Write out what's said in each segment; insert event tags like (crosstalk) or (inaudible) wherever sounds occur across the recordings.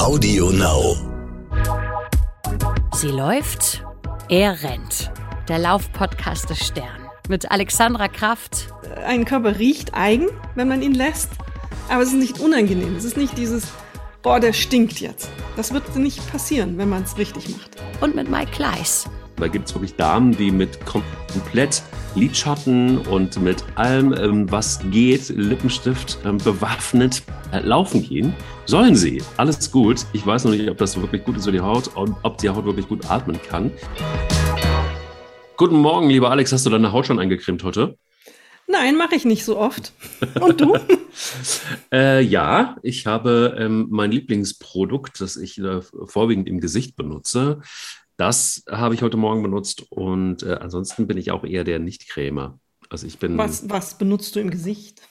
Audio Now. Sie läuft, er rennt. Der Laufpodcast des Stern. Mit Alexandra Kraft. Ein Körper riecht eigen, wenn man ihn lässt, aber es ist nicht unangenehm. Es ist nicht dieses, boah, der stinkt jetzt. Das wird nicht passieren, wenn man es richtig macht. Und mit Mike Kleiss. Da gibt es wirklich Damen, die mit komplett Lidschatten und mit allem, ähm, was geht, Lippenstift ähm, bewaffnet äh, laufen gehen. Sollen sie. Alles gut. Ich weiß noch nicht, ob das wirklich gut ist für die Haut und ob die Haut wirklich gut atmen kann. Guten Morgen, lieber Alex. Hast du deine Haut schon eingecremt heute? Nein, mache ich nicht so oft. Und du? (laughs) äh, ja, ich habe ähm, mein Lieblingsprodukt, das ich äh, vorwiegend im Gesicht benutze, das habe ich heute Morgen benutzt und äh, ansonsten bin ich auch eher der Nicht-Cremer. Also ich bin. Was, was benutzt du im Gesicht?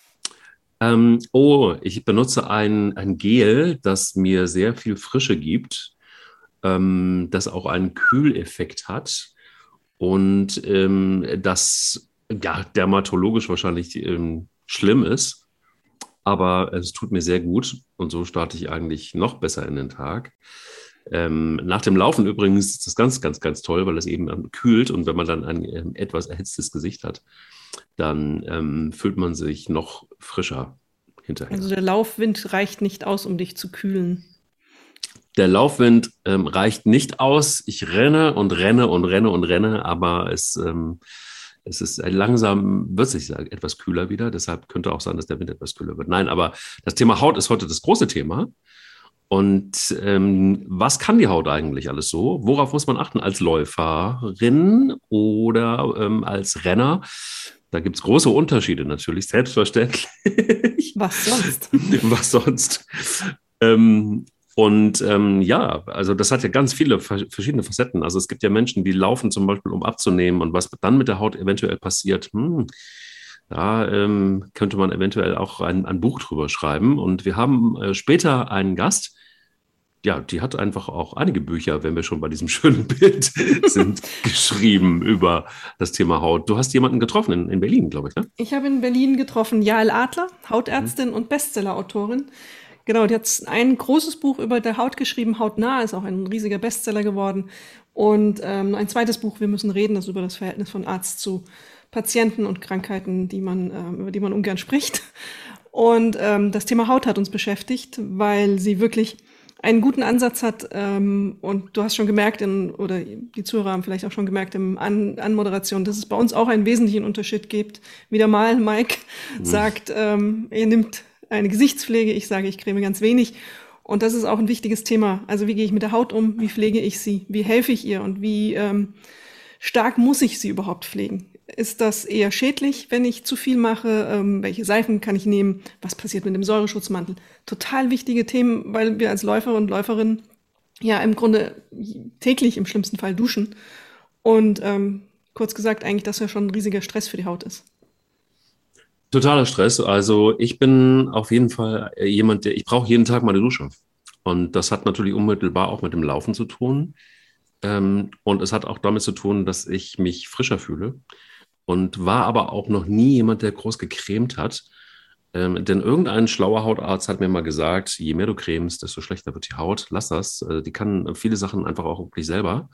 Ähm, oh, ich benutze ein, ein Gel, das mir sehr viel Frische gibt, ähm, das auch einen Kühleffekt hat und ähm, das ja dermatologisch wahrscheinlich ähm, schlimm ist. Aber es tut mir sehr gut und so starte ich eigentlich noch besser in den Tag. Ähm, nach dem Laufen übrigens ist das ganz, ganz, ganz toll, weil es eben ähm, kühlt und wenn man dann ein ähm, etwas erhitztes Gesicht hat, dann ähm, fühlt man sich noch frischer hinterher. Also der Laufwind reicht nicht aus, um dich zu kühlen. Der Laufwind ähm, reicht nicht aus. Ich renne und renne und renne und renne, aber es, ähm, es ist langsam, wird sich etwas kühler wieder. Deshalb könnte auch sein, dass der Wind etwas kühler wird. Nein, aber das Thema Haut ist heute das große Thema. Und ähm, was kann die Haut eigentlich alles so? Worauf muss man achten als Läuferin oder ähm, als Renner? Da gibt es große Unterschiede natürlich, selbstverständlich. Was sonst? (laughs) Was sonst? Ähm, und ähm, ja, also das hat ja ganz viele verschiedene Facetten. Also es gibt ja Menschen, die laufen zum Beispiel, um abzunehmen und was dann mit der Haut eventuell passiert. Hm, da ähm, könnte man eventuell auch ein, ein, Buch drüber schreiben. Und wir haben äh, später einen Gast, ja, die hat einfach auch einige Bücher, wenn wir schon bei diesem (laughs) schönen Bild sind, geschrieben über das Thema Haut. Du hast jemanden getroffen in, in Berlin, glaube ich, ne? Ich habe in Berlin getroffen Jael Adler, Hautärztin mhm. und Bestsellerautorin. Genau, die hat ein großes Buch über der Haut geschrieben, Hautnah, ist auch ein riesiger Bestseller geworden. Und ähm, ein zweites Buch, Wir müssen reden, das über das Verhältnis von Arzt zu Patienten und Krankheiten, die man, äh, über die man ungern spricht. Und ähm, das Thema Haut hat uns beschäftigt, weil sie wirklich einen guten Ansatz hat. Ähm, und du hast schon gemerkt, in, oder die Zuhörer haben vielleicht auch schon gemerkt im An Anmoderation, dass es bei uns auch einen wesentlichen Unterschied gibt. Wieder mal, Mike mhm. sagt, ähm, er nimmt eine Gesichtspflege, ich sage, ich creme ganz wenig. Und das ist auch ein wichtiges Thema. Also wie gehe ich mit der Haut um? Wie pflege ich sie? Wie helfe ich ihr? Und wie ähm, stark muss ich sie überhaupt pflegen? Ist das eher schädlich, wenn ich zu viel mache? Ähm, welche Seifen kann ich nehmen? Was passiert mit dem Säureschutzmantel? Total wichtige Themen, weil wir als Läufer und Läuferinnen ja im Grunde täglich im schlimmsten Fall duschen. Und ähm, kurz gesagt, eigentlich, dass ja schon ein riesiger Stress für die Haut ist. Totaler Stress. Also ich bin auf jeden Fall jemand, der, ich brauche jeden Tag meine Dusche. Und das hat natürlich unmittelbar auch mit dem Laufen zu tun. Ähm, und es hat auch damit zu tun, dass ich mich frischer fühle und war aber auch noch nie jemand, der groß gecremt hat. Ähm, denn irgendein schlauer Hautarzt hat mir mal gesagt, je mehr du cremst, desto schlechter wird die Haut. Lass das. Äh, die kann viele Sachen einfach auch wirklich selber.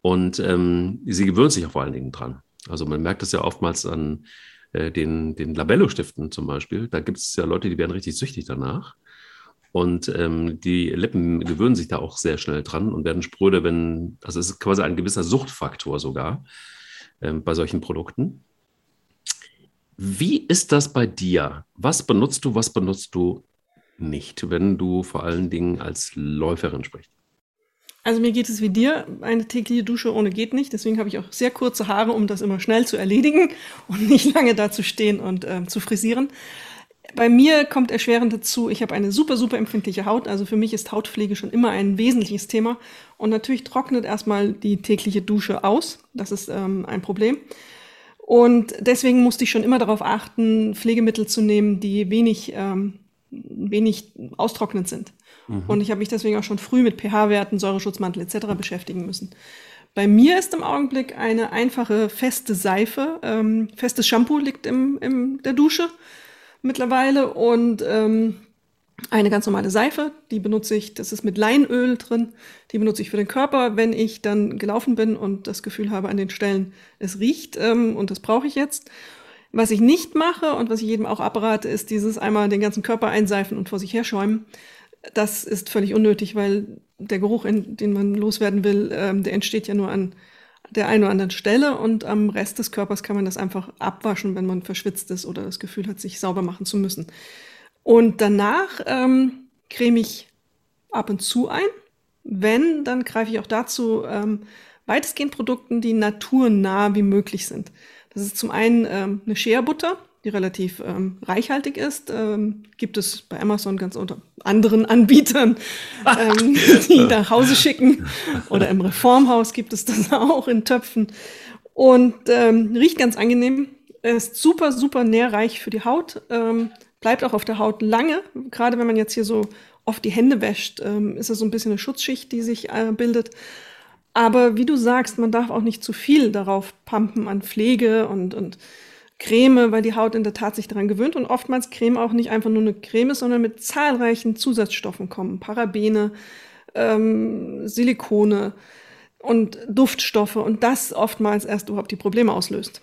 Und ähm, sie gewöhnt sich auch vor allen Dingen dran. Also man merkt das ja oftmals an äh, den, den Labello-Stiften zum Beispiel. Da gibt es ja Leute, die werden richtig süchtig danach. Und ähm, die Lippen gewöhnen sich da auch sehr schnell dran und werden spröde, wenn, also es ist quasi ein gewisser Suchtfaktor sogar ähm, bei solchen Produkten. Wie ist das bei dir? Was benutzt du, was benutzt du nicht, wenn du vor allen Dingen als Läuferin sprichst? Also mir geht es wie dir, eine tägliche Dusche ohne geht nicht. Deswegen habe ich auch sehr kurze Haare, um das immer schnell zu erledigen (laughs) und nicht lange da zu stehen und äh, zu frisieren. Bei mir kommt erschwerend dazu, ich habe eine super, super empfindliche Haut. Also für mich ist Hautpflege schon immer ein wesentliches Thema. Und natürlich trocknet erstmal die tägliche Dusche aus. Das ist ähm, ein Problem. Und deswegen musste ich schon immer darauf achten, Pflegemittel zu nehmen, die wenig, ähm, wenig austrocknend sind. Mhm. Und ich habe mich deswegen auch schon früh mit pH-Werten, Säureschutzmantel etc. beschäftigen müssen. Bei mir ist im Augenblick eine einfache feste Seife, ähm, festes Shampoo liegt im, in der Dusche mittlerweile und ähm, eine ganz normale Seife, die benutze ich, das ist mit Leinöl drin, die benutze ich für den Körper, wenn ich dann gelaufen bin und das Gefühl habe an den Stellen, es riecht ähm, und das brauche ich jetzt. Was ich nicht mache und was ich jedem auch abrate, ist dieses einmal den ganzen Körper einseifen und vor sich herschäumen. Das ist völlig unnötig, weil der Geruch, den man loswerden will, ähm, der entsteht ja nur an der einen oder anderen Stelle und am Rest des Körpers kann man das einfach abwaschen, wenn man verschwitzt ist oder das Gefühl hat, sich sauber machen zu müssen. Und danach ähm, creme ich ab und zu ein. Wenn, dann greife ich auch dazu ähm, weitestgehend Produkten, die naturnah wie möglich sind. Das ist zum einen ähm, eine Shea-Butter, die relativ ähm, reichhaltig ist. Ähm, gibt es bei Amazon ganz unter anderen Anbietern, ähm, die nach Hause schicken. Oder im Reformhaus gibt es das (laughs) auch in Töpfen. Und ähm, riecht ganz angenehm. Ist super, super nährreich für die Haut. Ähm, bleibt auch auf der Haut lange. Gerade wenn man jetzt hier so oft die Hände wäscht, ähm, ist es so ein bisschen eine Schutzschicht, die sich äh, bildet. Aber wie du sagst, man darf auch nicht zu viel darauf pumpen an Pflege und, und Creme, weil die Haut in der Tat sich daran gewöhnt und oftmals Creme auch nicht einfach nur eine Creme ist, sondern mit zahlreichen Zusatzstoffen kommen. Parabene, ähm, Silikone und Duftstoffe und das oftmals erst überhaupt die Probleme auslöst.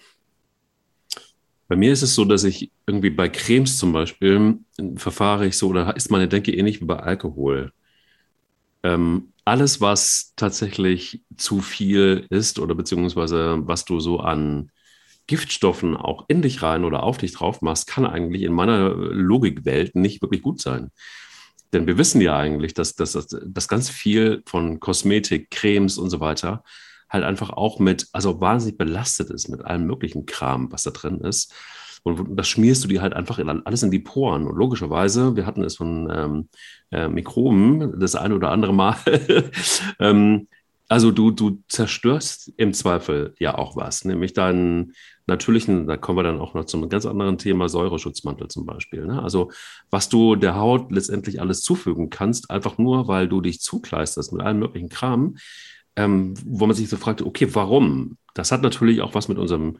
Bei mir ist es so, dass ich irgendwie bei Cremes zum Beispiel verfahre ich so, oder ist meine Denke ähnlich wie bei Alkohol. Ähm, alles, was tatsächlich zu viel ist oder beziehungsweise was du so an Giftstoffen auch in dich rein oder auf dich drauf machst, kann eigentlich in meiner Logikwelt nicht wirklich gut sein. Denn wir wissen ja eigentlich, dass, dass, dass ganz viel von Kosmetik, Cremes und so weiter halt einfach auch mit, also wahnsinnig belastet ist mit allem möglichen Kram, was da drin ist. Und das schmierst du dir halt einfach in, alles in die Poren. Und logischerweise, wir hatten es von ähm, äh, Mikroben das eine oder andere Mal. (laughs) ähm, also du, du zerstörst im Zweifel ja auch was, nämlich deinen natürlichen, da kommen wir dann auch noch zum ganz anderen Thema, Säureschutzmantel zum Beispiel. Ne? Also was du der Haut letztendlich alles zufügen kannst, einfach nur, weil du dich zukleisterst mit allem möglichen Kram, ähm, wo man sich so fragt, okay, warum? Das hat natürlich auch was mit unserem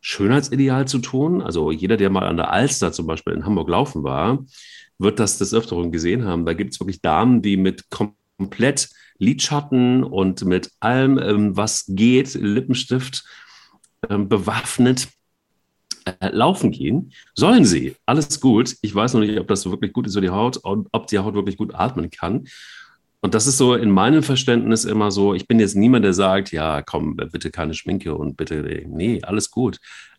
Schönheitsideal zu tun. Also jeder, der mal an der Alster zum Beispiel in Hamburg laufen war, wird das des Öfteren gesehen haben. Da gibt es wirklich Damen, die mit komplett Lidschatten und mit allem, ähm, was geht, Lippenstift bewaffnet äh, laufen gehen. Sollen sie. Alles gut. Ich weiß noch nicht, ob das wirklich gut ist für die Haut und ob die Haut wirklich gut atmen kann. Und das ist so in meinem Verständnis immer so, ich bin jetzt niemand, der sagt, ja, komm, bitte keine Schminke und bitte, nee, alles gut.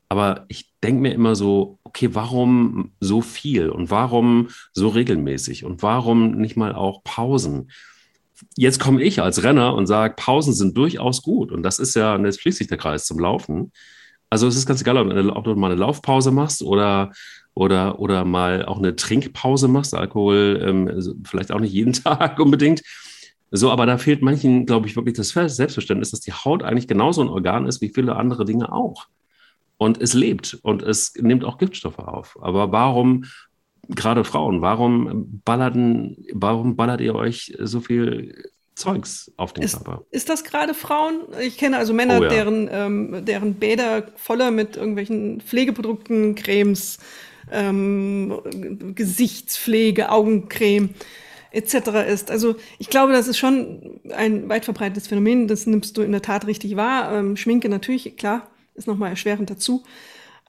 Aber ich denke mir immer so, okay, warum so viel und warum so regelmäßig und warum nicht mal auch Pausen? Jetzt komme ich als Renner und sage, Pausen sind durchaus gut. Und das ist ja, jetzt schließt sich der Kreis zum Laufen. Also es ist ganz egal, ob du mal eine Laufpause machst oder oder, oder mal auch eine Trinkpause machst, Alkohol ähm, vielleicht auch nicht jeden (laughs) Tag unbedingt. So, aber da fehlt manchen, glaube ich, wirklich das Selbstverständnis, dass die Haut eigentlich genauso ein Organ ist wie viele andere Dinge auch. Und es lebt und es nimmt auch Giftstoffe auf. Aber warum, gerade Frauen, warum ballerten, warum ballert ihr euch so viel Zeugs auf den ist, Körper. Ist das gerade Frauen? Ich kenne also Männer, oh ja. deren, ähm, deren Bäder voller mit irgendwelchen Pflegeprodukten, Cremes, ähm, Gesichtspflege, Augencreme etc. ist. Also ich glaube, das ist schon ein weit verbreitetes Phänomen. Das nimmst du in der Tat richtig wahr. Ähm, Schminke natürlich, klar, ist nochmal erschwerend dazu.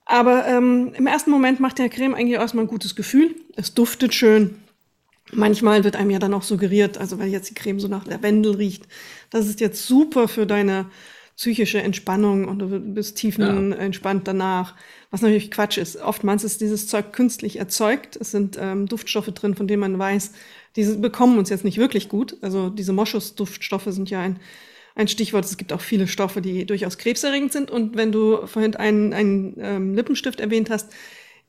Aber ähm, im ersten Moment macht der Creme eigentlich erstmal ein gutes Gefühl. Es duftet schön. Manchmal wird einem ja dann auch suggeriert, also weil jetzt die Creme so nach Lavendel riecht, das ist jetzt super für deine psychische Entspannung und du bist tiefenentspannt ja. danach. Was natürlich Quatsch ist. Oftmals ist dieses Zeug künstlich erzeugt. Es sind ähm, Duftstoffe drin, von denen man weiß, diese bekommen uns jetzt nicht wirklich gut. Also diese Moschus-Duftstoffe sind ja ein, ein Stichwort. Es gibt auch viele Stoffe, die durchaus krebserregend sind. Und wenn du vorhin einen, einen ähm, Lippenstift erwähnt hast,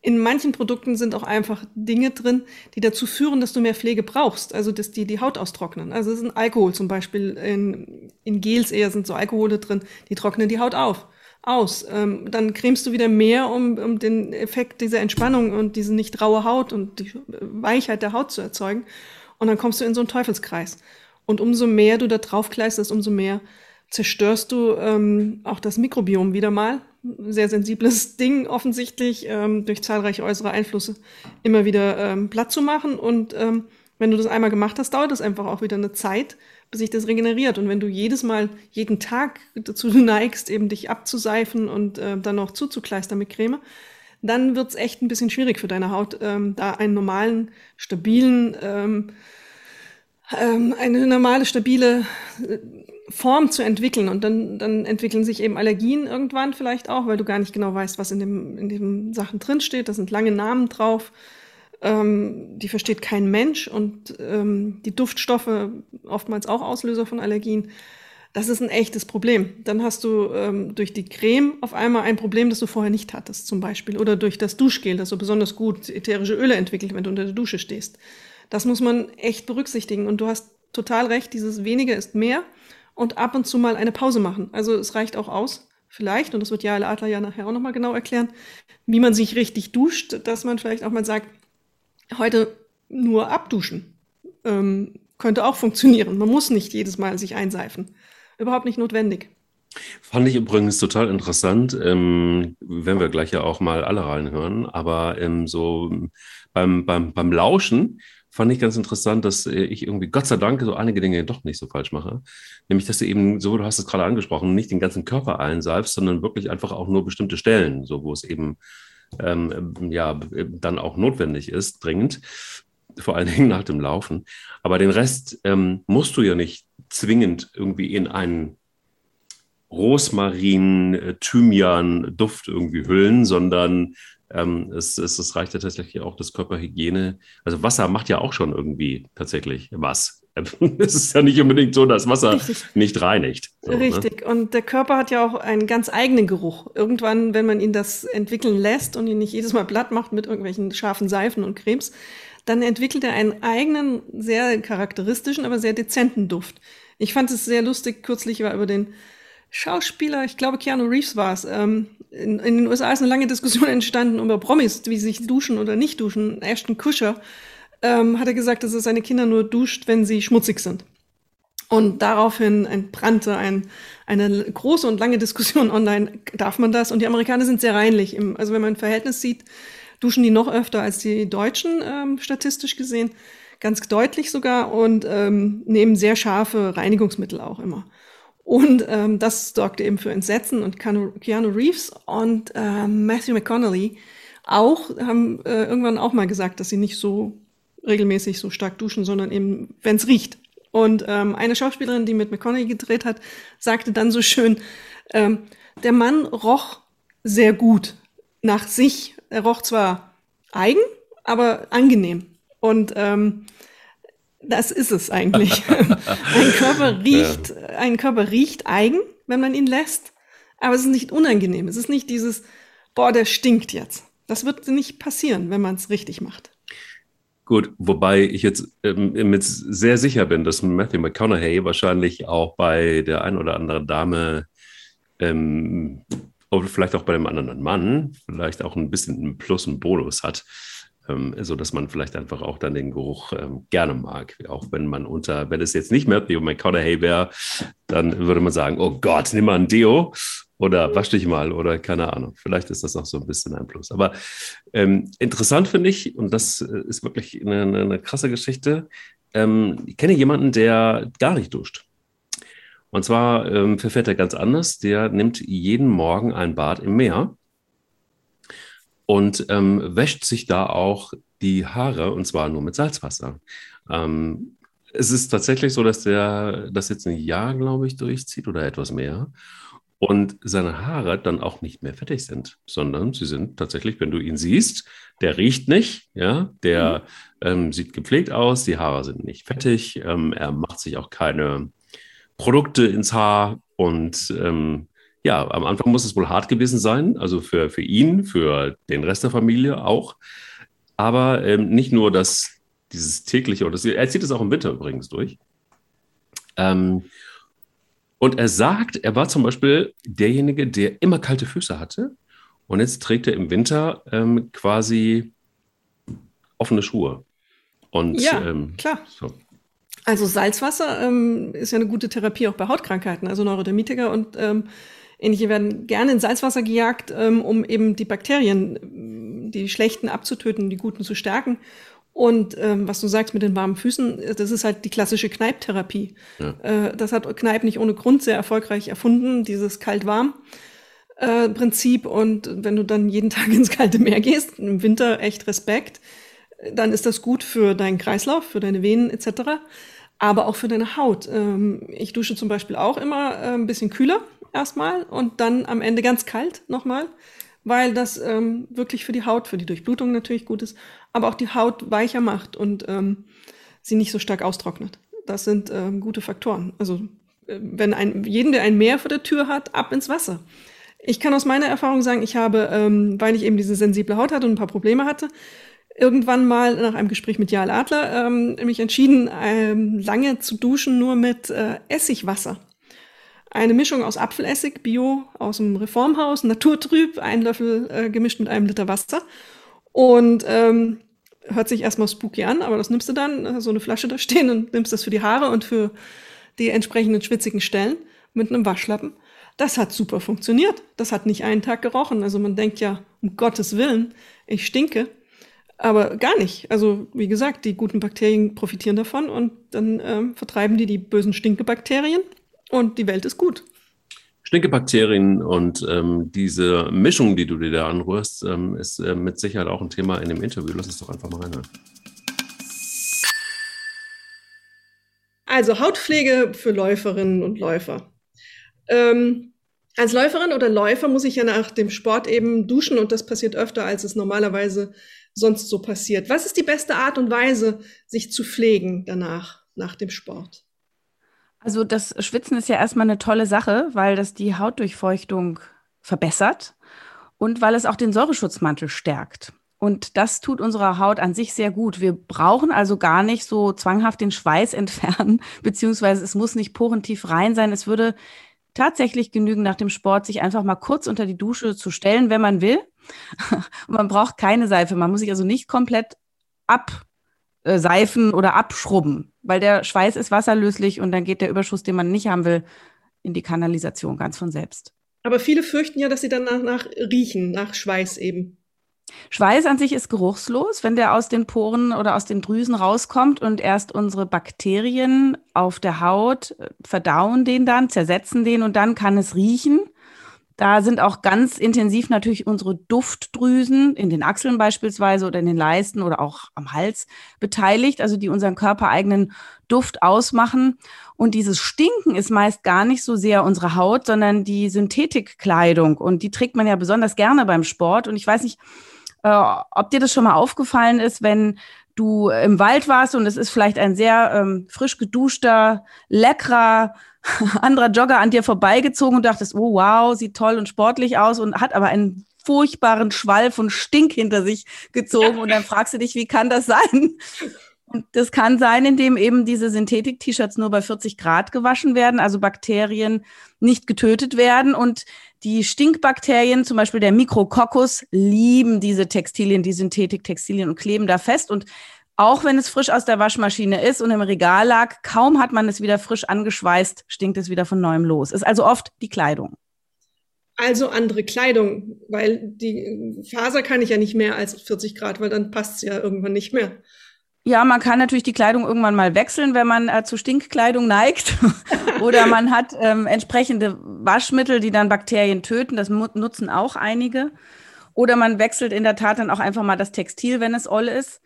in manchen Produkten sind auch einfach Dinge drin, die dazu führen, dass du mehr Pflege brauchst, also dass die die Haut austrocknen. Also es ist ein Alkohol zum Beispiel, in, in Gels eher sind so Alkohole drin, die trocknen die Haut auf, aus. Ähm, dann cremst du wieder mehr, um, um den Effekt dieser Entspannung und diese nicht raue Haut und die Weichheit der Haut zu erzeugen. Und dann kommst du in so einen Teufelskreis. Und umso mehr du da drauf kleisterst, umso mehr zerstörst du ähm, auch das Mikrobiom wieder mal, sehr sensibles (laughs) Ding offensichtlich, ähm, durch zahlreiche äußere Einflüsse immer wieder ähm, platt zu machen. Und ähm, wenn du das einmal gemacht hast, dauert das einfach auch wieder eine Zeit, bis sich das regeneriert. Und wenn du jedes Mal, jeden Tag dazu (laughs) neigst, eben dich abzuseifen und äh, dann noch zuzukleistern mit Creme, dann wird's echt ein bisschen schwierig für deine Haut, ähm, da einen normalen, stabilen, ähm, ähm, eine normale, stabile äh, Form zu entwickeln. Und dann, dann entwickeln sich eben Allergien irgendwann vielleicht auch, weil du gar nicht genau weißt, was in dem, in den Sachen drinsteht. Da sind lange Namen drauf. Ähm, die versteht kein Mensch und ähm, die Duftstoffe oftmals auch Auslöser von Allergien. Das ist ein echtes Problem. Dann hast du ähm, durch die Creme auf einmal ein Problem, das du vorher nicht hattest, zum Beispiel. Oder durch das Duschgel, das so besonders gut ätherische Öle entwickelt, wenn du unter der Dusche stehst. Das muss man echt berücksichtigen. Und du hast total recht, dieses weniger ist mehr und ab und zu mal eine Pause machen. Also es reicht auch aus, vielleicht, und das wird Jael Adler ja nachher auch nochmal genau erklären, wie man sich richtig duscht, dass man vielleicht auch mal sagt, heute nur abduschen. Ähm, könnte auch funktionieren. Man muss nicht jedes Mal sich einseifen. Überhaupt nicht notwendig. Fand ich übrigens total interessant, ähm, wenn wir gleich ja auch mal alle reinhören, aber ähm, so beim, beim, beim Lauschen fand ich ganz interessant, dass äh, ich irgendwie, Gott sei Dank, so einige Dinge doch nicht so falsch mache. Nämlich, dass du eben, so du hast es gerade angesprochen, nicht den ganzen Körper einsalbst, sondern wirklich einfach auch nur bestimmte Stellen, so wo es eben ähm, ja dann auch notwendig ist, dringend, vor allen Dingen nach dem Laufen. Aber den Rest ähm, musst du ja nicht zwingend irgendwie in einen Rosmarin, äh, Thymian, Duft irgendwie hüllen, sondern ähm, es, es, es reicht ja tatsächlich auch das Körperhygiene. Also Wasser macht ja auch schon irgendwie tatsächlich was. (laughs) Es ist ja nicht unbedingt so, dass Wasser Richtig. nicht reinigt. So, ne? Richtig. Ne? Und der Körper hat ja auch einen ganz eigenen Geruch. Irgendwann, wenn man ihn das entwickeln lässt und ihn nicht jedes Mal platt macht mit irgendwelchen scharfen Seifen und Cremes, dann entwickelt er einen eigenen, sehr charakteristischen, aber sehr dezenten Duft. Ich fand es sehr lustig, kürzlich war über den Schauspieler, ich glaube Keanu Reeves war es. Ähm, in, in, den USA ist eine lange Diskussion (laughs) entstanden über Promis, wie sie sich duschen oder nicht duschen. Ashton Kutcher ähm, hat er gesagt, dass er seine Kinder nur duscht, wenn sie schmutzig sind. Und daraufhin entbrannte ein, eine große und lange Diskussion (laughs) online, darf man das? Und die Amerikaner sind sehr reinlich. Im, also wenn man ein Verhältnis sieht, duschen die noch öfter als die Deutschen, ähm, statistisch gesehen, ganz deutlich sogar, und ähm, nehmen sehr scharfe Reinigungsmittel auch immer. Und ähm, das sorgte eben für Entsetzen und Keanu Reeves und ähm, Matthew McConaughey auch haben äh, irgendwann auch mal gesagt, dass sie nicht so regelmäßig so stark duschen, sondern eben, wenn es riecht. Und ähm, eine Schauspielerin, die mit McConaughey gedreht hat, sagte dann so schön, ähm, der Mann roch sehr gut nach sich. Er roch zwar eigen, aber angenehm. Und ähm, das ist es eigentlich. (laughs) ein Körper riecht, ja. ein Körper riecht eigen, wenn man ihn lässt, aber es ist nicht unangenehm. Es ist nicht dieses, boah, der stinkt jetzt. Das wird nicht passieren, wenn man es richtig macht. Gut, wobei ich jetzt ähm, mit sehr sicher bin, dass Matthew McConaughey wahrscheinlich auch bei der ein oder anderen Dame ähm, oder vielleicht auch bei dem anderen Mann vielleicht auch ein bisschen einen Plus und Bonus hat ähm, so dass man vielleicht einfach auch dann den Geruch ähm, gerne mag. Auch wenn man unter, wenn es jetzt nicht Matthew McConaughey wäre, dann würde man sagen, oh Gott, nimm mal ein Deo oder wasch dich mal oder keine Ahnung. Vielleicht ist das auch so ein bisschen ein Plus. Aber ähm, interessant finde ich, und das äh, ist wirklich eine, eine krasse Geschichte, ähm, ich kenne jemanden, der gar nicht duscht. Und zwar ähm, verfährt er ganz anders. Der nimmt jeden Morgen ein Bad im Meer und ähm, wäscht sich da auch die Haare und zwar nur mit Salzwasser. Ähm, es ist tatsächlich so, dass der das jetzt ein Jahr, glaube ich, durchzieht oder etwas mehr und seine Haare dann auch nicht mehr fettig sind, sondern sie sind tatsächlich, wenn du ihn siehst, der riecht nicht, ja, der mhm. ähm, sieht gepflegt aus, die Haare sind nicht fettig, ähm, er macht sich auch keine Produkte ins Haar und ähm, ja, am Anfang muss es wohl hart gewesen sein, also für, für ihn, für den Rest der Familie auch. Aber ähm, nicht nur das, dieses tägliche, und das, er zieht es auch im Winter übrigens durch. Ähm, und er sagt, er war zum Beispiel derjenige, der immer kalte Füße hatte. Und jetzt trägt er im Winter ähm, quasi offene Schuhe. Und, ja, ähm, klar. So. Also Salzwasser ähm, ist ja eine gute Therapie auch bei Hautkrankheiten, also Neurodermitiker und ähm, Ähnliche werden gerne in Salzwasser gejagt, ähm, um eben die Bakterien, die schlechten abzutöten, die guten zu stärken. Und ähm, was du sagst mit den warmen Füßen, das ist halt die klassische Kneiptherapie. Ja. Äh, das hat Kneip nicht ohne Grund sehr erfolgreich erfunden, dieses kalt-warm. Äh, Prinzip und wenn du dann jeden (laughs) Tag ins kalte Meer gehst, im Winter echt Respekt, dann ist das gut für deinen Kreislauf, für deine Venen etc., aber auch für deine Haut. Ähm, ich dusche zum Beispiel auch immer äh, ein bisschen kühler erstmal und dann am Ende ganz kalt nochmal, weil das ähm, wirklich für die Haut, für die Durchblutung natürlich gut ist, aber auch die Haut weicher macht und ähm, sie nicht so stark austrocknet. Das sind ähm, gute Faktoren. Also äh, wenn ein, jeden, der ein Meer vor der Tür hat, ab ins Wasser. Ich kann aus meiner Erfahrung sagen, ich habe, ähm, weil ich eben diese sensible Haut hatte und ein paar Probleme hatte, irgendwann mal nach einem Gespräch mit Jael Adler ähm, mich entschieden, ähm, lange zu duschen nur mit äh, Essigwasser. Eine Mischung aus Apfelessig, Bio aus dem Reformhaus, naturtrüb, ein Löffel äh, gemischt mit einem Liter Wasser. Und ähm, hört sich erstmal spooky an, aber das nimmst du dann, äh, so eine Flasche da stehen und nimmst das für die Haare und für die entsprechenden schwitzigen Stellen mit einem Waschlappen. Das hat super funktioniert. Das hat nicht einen Tag gerochen. Also man denkt ja, um Gottes Willen, ich stinke. Aber gar nicht. Also wie gesagt, die guten Bakterien profitieren davon und dann ähm, vertreiben die die bösen Stinkebakterien und die Welt ist gut. Stinkebakterien und ähm, diese Mischung, die du dir da anrührst, ähm, ist äh, mit Sicherheit auch ein Thema in dem Interview. Lass es doch einfach mal reinhören. Also Hautpflege für Läuferinnen und Läufer. Ähm, als Läuferin oder Läufer muss ich ja nach dem Sport eben duschen und das passiert öfter, als es normalerweise sonst so passiert. Was ist die beste Art und Weise, sich zu pflegen danach, nach dem Sport? Also das Schwitzen ist ja erstmal eine tolle Sache, weil das die Hautdurchfeuchtung verbessert und weil es auch den Säureschutzmantel stärkt. Und das tut unserer Haut an sich sehr gut. Wir brauchen also gar nicht so zwanghaft den Schweiß (laughs) entfernen, beziehungsweise es muss nicht porentief rein sein. Es würde tatsächlich genügen, nach dem Sport sich einfach mal kurz unter die Dusche zu stellen, wenn man will. Und (laughs) man braucht keine Seife. Man muss sich also nicht komplett abseifen oder abschrubben, weil der Schweiß ist wasserlöslich und dann geht der Überschuss, den man nicht haben will, in die Kanalisation ganz von selbst. Aber viele fürchten ja, dass sie dann nach, nach riechen, nach Schweiß eben. Schweiß an sich ist geruchslos, wenn der aus den Poren oder aus den Drüsen rauskommt und erst unsere Bakterien auf der Haut verdauen den dann, zersetzen den und dann kann es riechen. Da sind auch ganz intensiv natürlich unsere Duftdrüsen in den Achseln beispielsweise oder in den Leisten oder auch am Hals beteiligt, also die unseren körpereigenen Duft ausmachen. Und dieses Stinken ist meist gar nicht so sehr unsere Haut, sondern die Synthetikkleidung. Und die trägt man ja besonders gerne beim Sport. Und ich weiß nicht, äh, ob dir das schon mal aufgefallen ist, wenn du im Wald warst und es ist vielleicht ein sehr ähm, frisch geduschter, leckerer, (laughs) anderer Jogger an dir vorbeigezogen und dachtest, oh wow, sieht toll und sportlich aus und hat aber einen furchtbaren Schwall von Stink hinter sich gezogen. Und dann fragst du dich, wie kann das sein? Und das kann sein, indem eben diese Synthetik-T-Shirts nur bei 40 Grad gewaschen werden, also Bakterien nicht getötet werden. Und die Stinkbakterien, zum Beispiel der Mikrococcus, lieben diese Textilien, die Synthetik-Textilien und kleben da fest. Und auch wenn es frisch aus der Waschmaschine ist und im Regal lag, kaum hat man es wieder frisch angeschweißt, stinkt es wieder von neuem los. Ist also oft die Kleidung. Also andere Kleidung, weil die Faser kann ich ja nicht mehr als 40 Grad, weil dann passt es ja irgendwann nicht mehr. Ja, man kann natürlich die Kleidung irgendwann mal wechseln, wenn man äh, zu Stinkkleidung neigt. (laughs) Oder man hat ähm, entsprechende Waschmittel, die dann Bakterien töten. Das nutzen auch einige. Oder man wechselt in der Tat dann auch einfach mal das Textil, wenn es oll ist.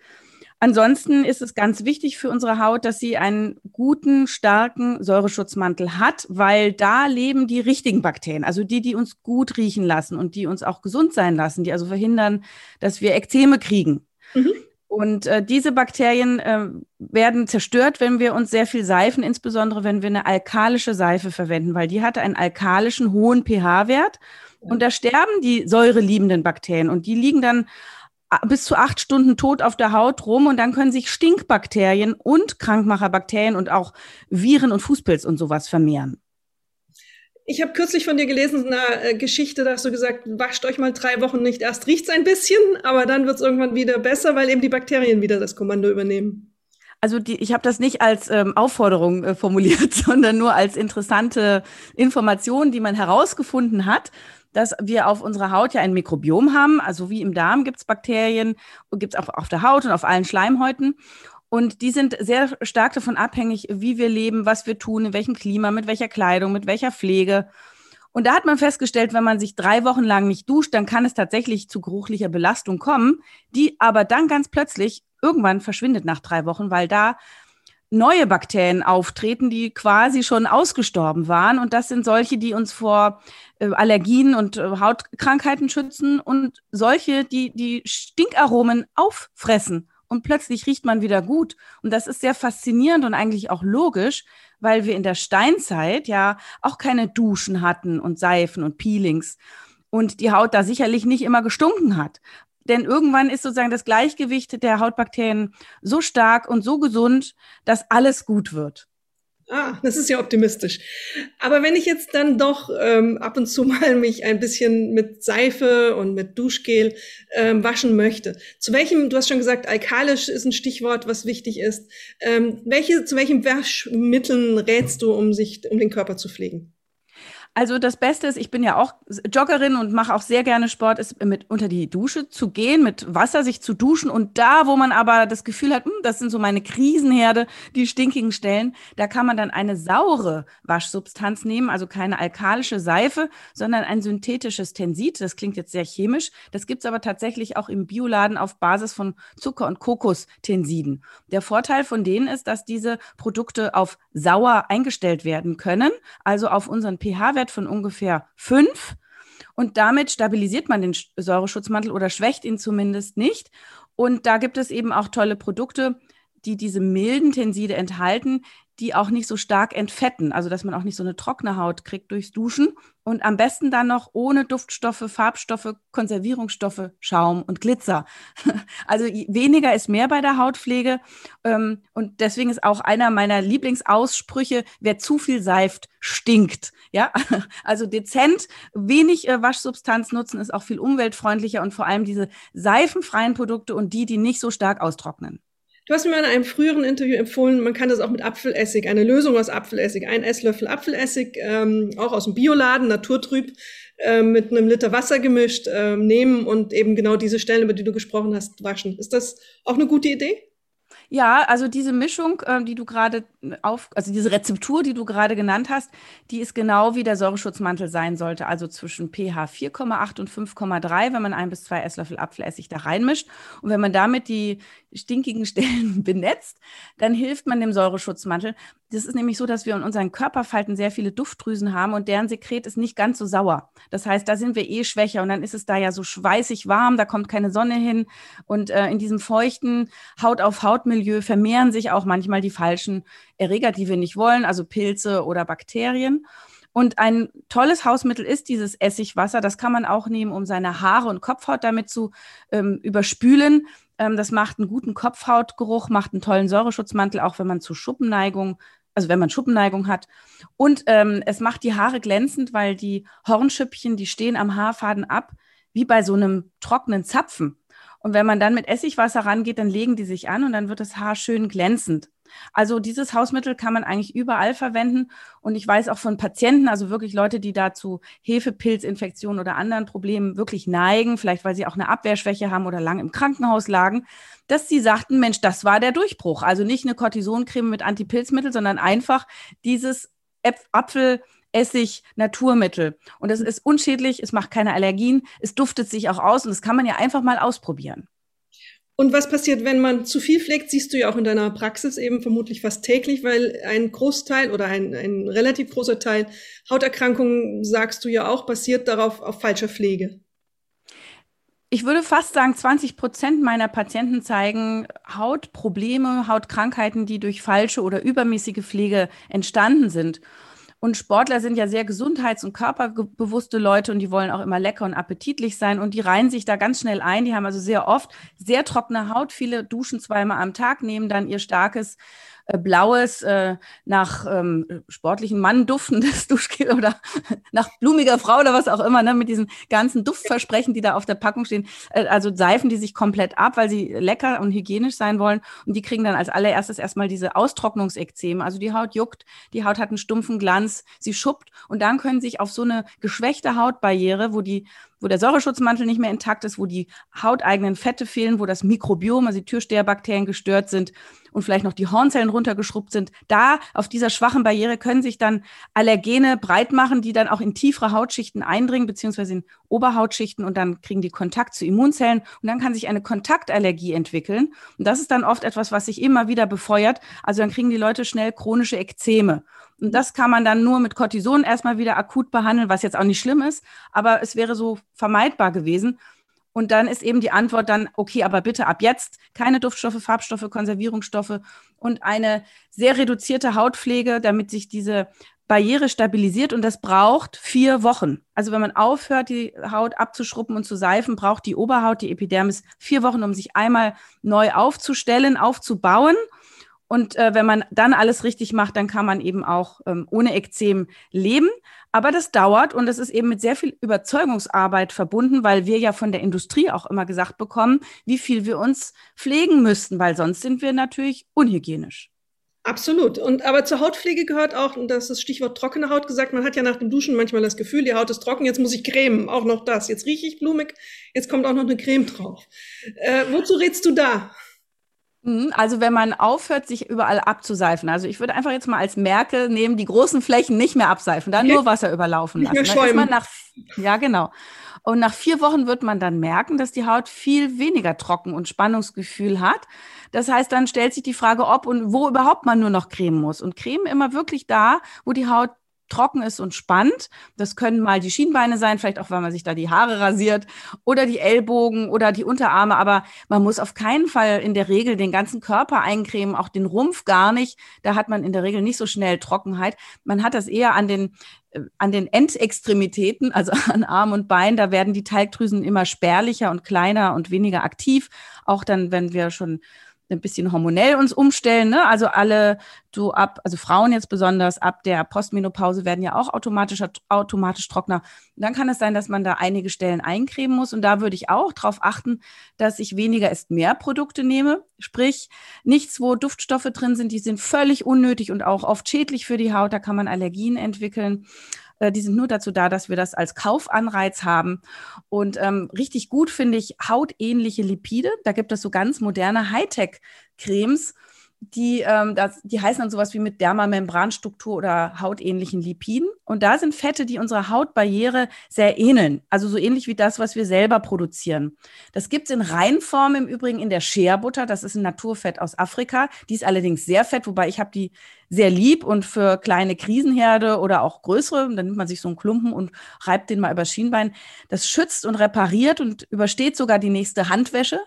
Ansonsten ist es ganz wichtig für unsere Haut, dass sie einen guten, starken Säureschutzmantel hat, weil da leben die richtigen Bakterien, also die, die uns gut riechen lassen und die uns auch gesund sein lassen, die also verhindern, dass wir Ekzeme kriegen. Mhm. Und äh, diese Bakterien äh, werden zerstört, wenn wir uns sehr viel seifen, insbesondere wenn wir eine alkalische Seife verwenden, weil die hat einen alkalischen hohen pH-Wert und da sterben die säureliebenden Bakterien und die liegen dann bis zu acht Stunden tot auf der Haut rum und dann können sich Stinkbakterien und Krankmacherbakterien und auch Viren und Fußpilz und sowas vermehren. Ich habe kürzlich von dir gelesen, in einer äh, Geschichte, da hast du gesagt, wascht euch mal drei Wochen nicht. Erst riecht es ein bisschen, aber dann wird es irgendwann wieder besser, weil eben die Bakterien wieder das Kommando übernehmen. Also die, ich habe das nicht als ähm, Aufforderung äh, formuliert, (laughs) sondern nur als interessante Information, die man herausgefunden hat, dass wir auf unserer Haut ja ein Mikrobiom haben. Also wie im Darm gibt es Bakterien, gibt es auch auf der Haut und auf allen Schleimhäuten. Und die sind sehr stark davon abhängig, wie wir leben, was wir tun, in welchem Klima, mit welcher Kleidung, mit welcher Pflege. Und da hat man festgestellt, wenn man sich drei Wochen lang nicht duscht, dann kann es tatsächlich zu geruchlicher Belastung kommen, die aber dann ganz plötzlich irgendwann verschwindet nach drei Wochen, weil da neue Bakterien auftreten, die quasi schon ausgestorben waren. Und das sind solche, die uns vor äh, Allergien und äh, Hautkrankheiten schützen und solche, die die Stinkaromen auffressen. Und plötzlich riecht man wieder gut. Und das ist sehr faszinierend und eigentlich auch logisch, weil wir in der Steinzeit ja auch keine Duschen hatten und Seifen und Peelings und die Haut da sicherlich nicht immer gestunken hat. Denn irgendwann ist sozusagen das Gleichgewicht der Hautbakterien so stark und so gesund, dass alles gut wird. Ah, das ist ja optimistisch. Aber wenn ich jetzt dann doch ähm, ab und zu (laughs) mal mich ein bisschen mit Seife und mit Duschgel ähm, waschen möchte, zu welchem, du hast schon gesagt, alkalisch ist ein Stichwort, was wichtig ist. Ähm, welche, zu welchen Waschmitteln rätst du, um sich, um den Körper zu pflegen? Also das Beste ist, ich bin ja auch Joggerin und mache auch sehr gerne Sport, ist mit unter die Dusche zu gehen, mit Wasser sich zu duschen und da, wo man aber das Gefühl hat, hm, das sind so meine Krisenherde, die stinkigen Stellen, da kann man dann eine saure Waschsubstanz nehmen, also keine alkalische Seife, sondern ein synthetisches Tensid. Das klingt jetzt sehr chemisch. Das gibt's aber tatsächlich auch im Bioladen auf Basis von Zucker- und Kokostensiden. Der Vorteil von denen ist, dass diese Produkte auf sauer eingestellt werden können, also auf unseren pH-Wert von ungefähr 5 und damit stabilisiert man den Säureschutzmantel oder schwächt ihn zumindest nicht. Und da gibt es eben auch tolle Produkte, die diese milden Tenside enthalten, die auch nicht so stark entfetten, also dass man auch nicht so eine trockene Haut kriegt durchs Duschen und am besten dann noch ohne Duftstoffe, Farbstoffe, Konservierungsstoffe, Schaum und Glitzer. (laughs) Also weniger ist mehr bei der Hautpflege ähm, und deswegen ist auch einer meiner Lieblingsaussprüche, wer zu viel seift, stinkt. Ja, (laughs) also dezent, wenig äh, Waschsubstanz nutzen ist auch viel umweltfreundlicher und vor allem diese seifenfreien Produkte und die, die nicht so stark austrocknen. Du hast mir in einem früheren Interview empfohlen, man kann das auch mit Apfelessig, eine Lösung aus Apfelessig, ein Esslöffel Apfelessig, ähm, auch aus dem Bioladen, naturtrüb, äh, mit einem Liter Wasser gemischt, äh, nehmen und eben genau diese Stellen, über die du gesprochen hast, waschen. Ist das auch eine gute Idee? Ja, also diese Mischung, äh, die du gerade auf, also diese Rezeptur, die du gerade genannt hast, die ist genau wie der Säureschutzmantel sein sollte, also zwischen pH 4,8 und 5,3, wenn man ein bis zwei Esslöffel Apfelessig da reinmischt. Und wenn man damit die stinkigen Stellen (laughs) benetzt, dann hilft man dem Säureschutzmantel. Das ist nämlich so, dass wir in unseren Körperfalten sehr viele Duftdrüsen haben und deren Sekret ist nicht ganz so sauer. Das heißt, da sind wir eh schwächer und dann ist es da ja so schweißig warm, da kommt keine Sonne hin und äh, in diesem feuchten Haut-auf-Haut-Milieu vermehren sich auch manchmal die falschen Erreger, die wir nicht wollen, also Pilze oder Bakterien. Und ein tolles Hausmittel ist dieses Essigwasser. Das kann man auch nehmen, um seine Haare und Kopfhaut damit zu ähm, überspülen. Ähm, das macht einen guten Kopfhautgeruch, macht einen tollen Säureschutzmantel, auch wenn man zu Schuppenneigung also wenn man Schuppenneigung hat. Und ähm, es macht die Haare glänzend, weil die Hornschüppchen, die stehen am Haarfaden ab, wie bei so einem trockenen Zapfen. Und wenn man dann mit Essigwasser rangeht, dann legen die sich an und dann wird das Haar schön glänzend. Also dieses Hausmittel kann man eigentlich überall verwenden. Und ich weiß auch von Patienten, also wirklich Leute, die dazu Hefepilzinfektionen oder anderen Problemen wirklich neigen, vielleicht weil sie auch eine Abwehrschwäche haben oder lang im Krankenhaus lagen, dass sie sagten, Mensch, das war der Durchbruch. Also nicht eine Cortisoncreme mit Antipilzmittel, sondern einfach dieses Apfelessig Naturmittel. Und es ist unschädlich, es macht keine Allergien, es duftet sich auch aus und das kann man ja einfach mal ausprobieren. Und was passiert, wenn man zu viel pflegt, siehst du ja auch in deiner Praxis eben vermutlich fast täglich, weil ein Großteil oder ein, ein relativ großer Teil Hauterkrankungen, sagst du ja auch, basiert darauf auf falscher Pflege. Ich würde fast sagen, 20 Prozent meiner Patienten zeigen Hautprobleme, Hautkrankheiten, die durch falsche oder übermäßige Pflege entstanden sind. Und Sportler sind ja sehr gesundheits- und körperbewusste Leute und die wollen auch immer lecker und appetitlich sein und die reihen sich da ganz schnell ein. Die haben also sehr oft sehr trockene Haut. Viele duschen zweimal am Tag, nehmen dann ihr starkes äh, blaues, äh, nach ähm, sportlichen Mann duftendes (laughs) Duschgel oder nach blumiger Frau oder was auch immer, ne, mit diesen ganzen Duftversprechen, die da auf der Packung stehen. Äh, also seifen die sich komplett ab, weil sie lecker und hygienisch sein wollen. Und die kriegen dann als allererstes erstmal diese Austrocknungsekzeme. Also die Haut juckt, die Haut hat einen stumpfen Glanz, sie schuppt und dann können sich auf so eine geschwächte Hautbarriere, wo die wo der Säureschutzmantel nicht mehr intakt ist, wo die hauteigenen Fette fehlen, wo das Mikrobiom, also die Türsteherbakterien gestört sind und vielleicht noch die Hornzellen runtergeschrubbt sind. Da auf dieser schwachen Barriere können sich dann Allergene breit machen, die dann auch in tiefere Hautschichten eindringen, beziehungsweise in Oberhautschichten und dann kriegen die Kontakt zu Immunzellen und dann kann sich eine Kontaktallergie entwickeln. Und das ist dann oft etwas, was sich immer wieder befeuert. Also dann kriegen die Leute schnell chronische Ekzeme. Und das kann man dann nur mit Cortison erstmal wieder akut behandeln, was jetzt auch nicht schlimm ist, aber es wäre so vermeidbar gewesen. Und dann ist eben die Antwort dann, okay, aber bitte ab jetzt keine Duftstoffe, Farbstoffe, Konservierungsstoffe und eine sehr reduzierte Hautpflege, damit sich diese Barriere stabilisiert und das braucht vier Wochen. Also wenn man aufhört, die Haut abzuschruppen und zu seifen, braucht die Oberhaut, die Epidermis vier Wochen, um sich einmal neu aufzustellen, aufzubauen und äh, wenn man dann alles richtig macht, dann kann man eben auch ähm, ohne Ekzem leben. Aber das dauert und es ist eben mit sehr viel Überzeugungsarbeit verbunden, weil wir ja von der Industrie auch immer gesagt bekommen, wie viel wir uns pflegen müssten, weil sonst sind wir natürlich unhygienisch. Absolut. Und aber zur Hautpflege gehört auch, und das ist das Stichwort trockene Haut gesagt, man hat ja nach dem Duschen manchmal das Gefühl, die Haut ist trocken, jetzt muss ich cremen, auch noch das. Jetzt rieche ich blumig, jetzt kommt auch noch eine Creme drauf. Äh, wozu rätst du da? Mhm, also wenn man aufhört, sich überall abzuseifen. Also ich würde einfach jetzt mal als Merke nehmen, die großen Flächen nicht mehr abseifen, dann okay. nur Wasser überlaufen lassen. Dann ist man nach, ja, genau. Und nach vier Wochen wird man dann merken, dass die Haut viel weniger Trocken- und Spannungsgefühl hat. Das heißt, dann stellt sich die Frage, ob und wo überhaupt man nur noch cremen muss. Und cremen immer wirklich da, wo die Haut trocken ist und spannt. Das können mal die Schienbeine sein, vielleicht auch, weil man sich da die Haare rasiert oder die Ellbogen oder die Unterarme. Aber man muss auf keinen Fall in der Regel den ganzen Körper eincremen, auch den Rumpf gar nicht. Da hat man in der Regel nicht so schnell Trockenheit. Man hat das eher an den äh, an den Endextremitäten, also (laughs) an Arm und Bein, da werden die Talgdrüsen immer spärlicher und kleiner und weniger aktiv. Auch dann, wenn wir schon ein bisschen hormonell uns umstellen. Ne? Also alle so ab, also Frauen jetzt besonders ab der Postmenopause werden ja auch automatisch, automatisch trockener. Und dann kann es sein, dass man da einige Stellen eincremen muss. Und da würde ich auch darauf achten, dass ich weniger ist mehr Produkte nehme. Sprich, nichts, wo Duftstoffe drin sind, die sind völlig unnötig und auch oft schädlich für die Haut. Da kann man Allergien entwickeln. Äh, die sind nur dazu da, dass wir das als Kaufanreiz haben. Und ähm, richtig gut finde ich hautähnliche Lipide. Da gibt es so ganz moderne Hightech-Cremes die, ähm, das, die heißen dann sowas wie mit Dermamembranstruktur oder hautähnlichen Lipiden. Und da sind Fette, die unserer Hautbarriere sehr ähneln. Also so ähnlich wie das, was wir selber produzieren. Das gibt es in Reinform im Übrigen in der Shea-Butter. Das ist ein Naturfett aus Afrika. Die ist allerdings sehr fett, wobei ich habe die sehr lieb und für kleine Krisenherde oder auch größere, dann nimmt man sich so einen Klumpen und reibt den mal über Schienbein. Das schützt und repariert und übersteht sogar die nächste Handwäsche.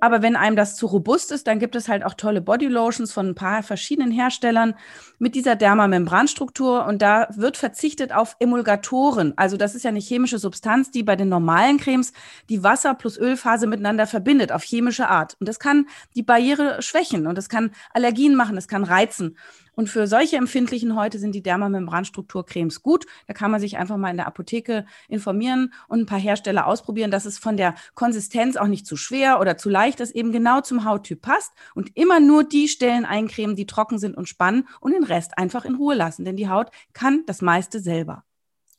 Aber wenn einem das zu robust ist, dann gibt es halt auch tolle Bodylotions von ein paar verschiedenen Herstellern mit dieser Dermamembranstruktur. Und da wird verzichtet auf Emulgatoren. Also das ist ja eine chemische Substanz, die bei den normalen Cremes die Wasser plus Ölphase miteinander verbindet auf chemische Art. Und das kann die Barriere schwächen und das kann Allergien machen, das kann reizen. Und für solche empfindlichen Häute sind die Dermamembranstrukturcremes gut. Da kann man sich einfach mal in der Apotheke informieren und ein paar Hersteller ausprobieren, dass es von der Konsistenz auch nicht zu schwer oder zu leicht ist, eben genau zum Hauttyp passt und immer nur die Stellen eincremen, die trocken sind und spannen und den Rest einfach in Ruhe lassen, denn die Haut kann das meiste selber.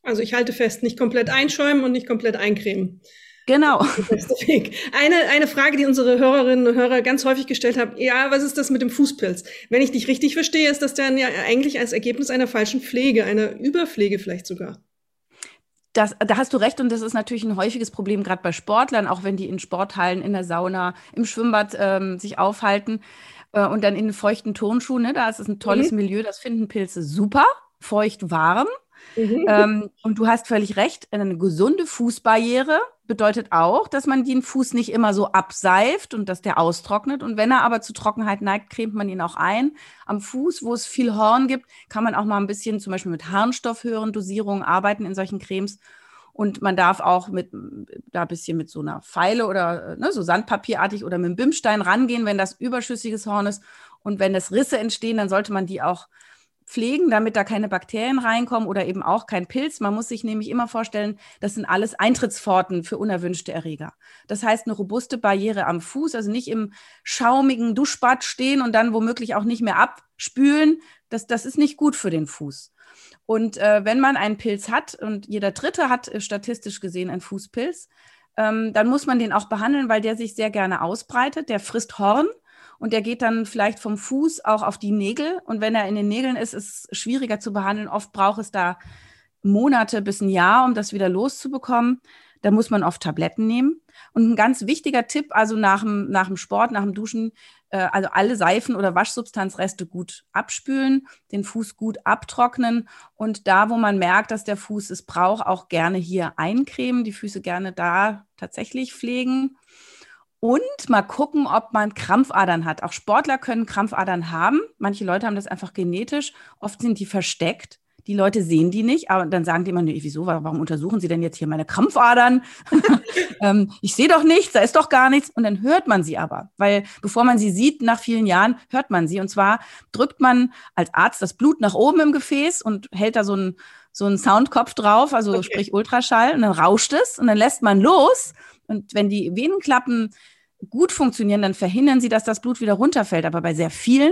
Also ich halte fest, nicht komplett einschäumen und nicht komplett eincremen. Genau. (laughs) Eine, eine Frage, die unsere Hörerinnen und Hörer ganz häufig gestellt haben, ja, was ist das mit dem Fußpilz? Wenn ich dich richtig verstehe, ist das dann ja eigentlich als Ergebnis einer falschen Pflege, einer Überpflege vielleicht sogar. Das, da hast du recht und das ist natürlich ein häufiges Problem, gerade bei Sportlern, auch wenn die in Sporthallen, in der Sauna, im Schwimmbad ähm, sich aufhalten äh, und dann in feuchten Turnschuhen, ne, da ist es ein tolles mhm. Milieu, das finden Pilze super, feucht warm. Mhm. Ähm, und du hast völlig recht, eine gesunde Fußbarriere bedeutet auch, dass man den Fuß nicht immer so abseift und dass der austrocknet. Und wenn er aber zu Trockenheit neigt, cremt man ihn auch ein. Am Fuß, wo es viel Horn gibt, kann man auch mal ein bisschen zum Beispiel mit Harnstoff höheren Dosierungen arbeiten in solchen Cremes. Und man darf auch mit da ein bisschen mit so einer Pfeile oder ne, so Sandpapierartig oder mit einem Bimstein rangehen, wenn das überschüssiges Horn ist Und wenn es Risse entstehen, dann sollte man die auch pflegen, damit da keine Bakterien reinkommen oder eben auch kein Pilz. Man muss sich nämlich immer vorstellen, das sind alles Eintrittspforten für unerwünschte Erreger. Das heißt, eine robuste Barriere am Fuß, also nicht im schaumigen Duschbad stehen und dann womöglich auch nicht mehr abspülen. Das, das ist nicht gut für den Fuß. Und äh, wenn man einen Pilz hat und jeder Dritte hat äh, statistisch gesehen einen Fußpilz, ähm, dann muss man den auch behandeln, weil der sich sehr gerne ausbreitet. Der frisst Horn und der geht dann vielleicht vom Fuß auch auf die Nägel. Und wenn er in den Nägeln ist, ist es schwieriger zu behandeln. Oft braucht es da Monate bis ein Jahr, um das wieder loszubekommen. Da muss man oft Tabletten nehmen. Und ein ganz wichtiger Tipp, also nach dem, nach dem Sport, nach dem Duschen, äh, also alle Seifen oder Waschsubstanzreste gut abspülen, den Fuß gut abtrocknen und da, wo man merkt, dass der Fuß es braucht, auch gerne hier eincremen, die Füße gerne da tatsächlich pflegen. Und mal gucken, ob man Krampfadern hat. Auch Sportler können Krampfadern haben. Manche Leute haben das einfach genetisch. Oft sind die versteckt. Die Leute sehen die nicht, aber dann sagen die immer, nee, wieso, warum untersuchen sie denn jetzt hier meine Krampfadern? (laughs) ähm, ich sehe doch nichts, da ist doch gar nichts. Und dann hört man sie aber, weil bevor man sie sieht, nach vielen Jahren, hört man sie. Und zwar drückt man als Arzt das Blut nach oben im Gefäß und hält da so einen, so einen Soundkopf drauf, also okay. sprich Ultraschall, und dann rauscht es und dann lässt man los. Und wenn die Venenklappen gut funktionieren, dann verhindern sie, dass das Blut wieder runterfällt. Aber bei sehr vielen,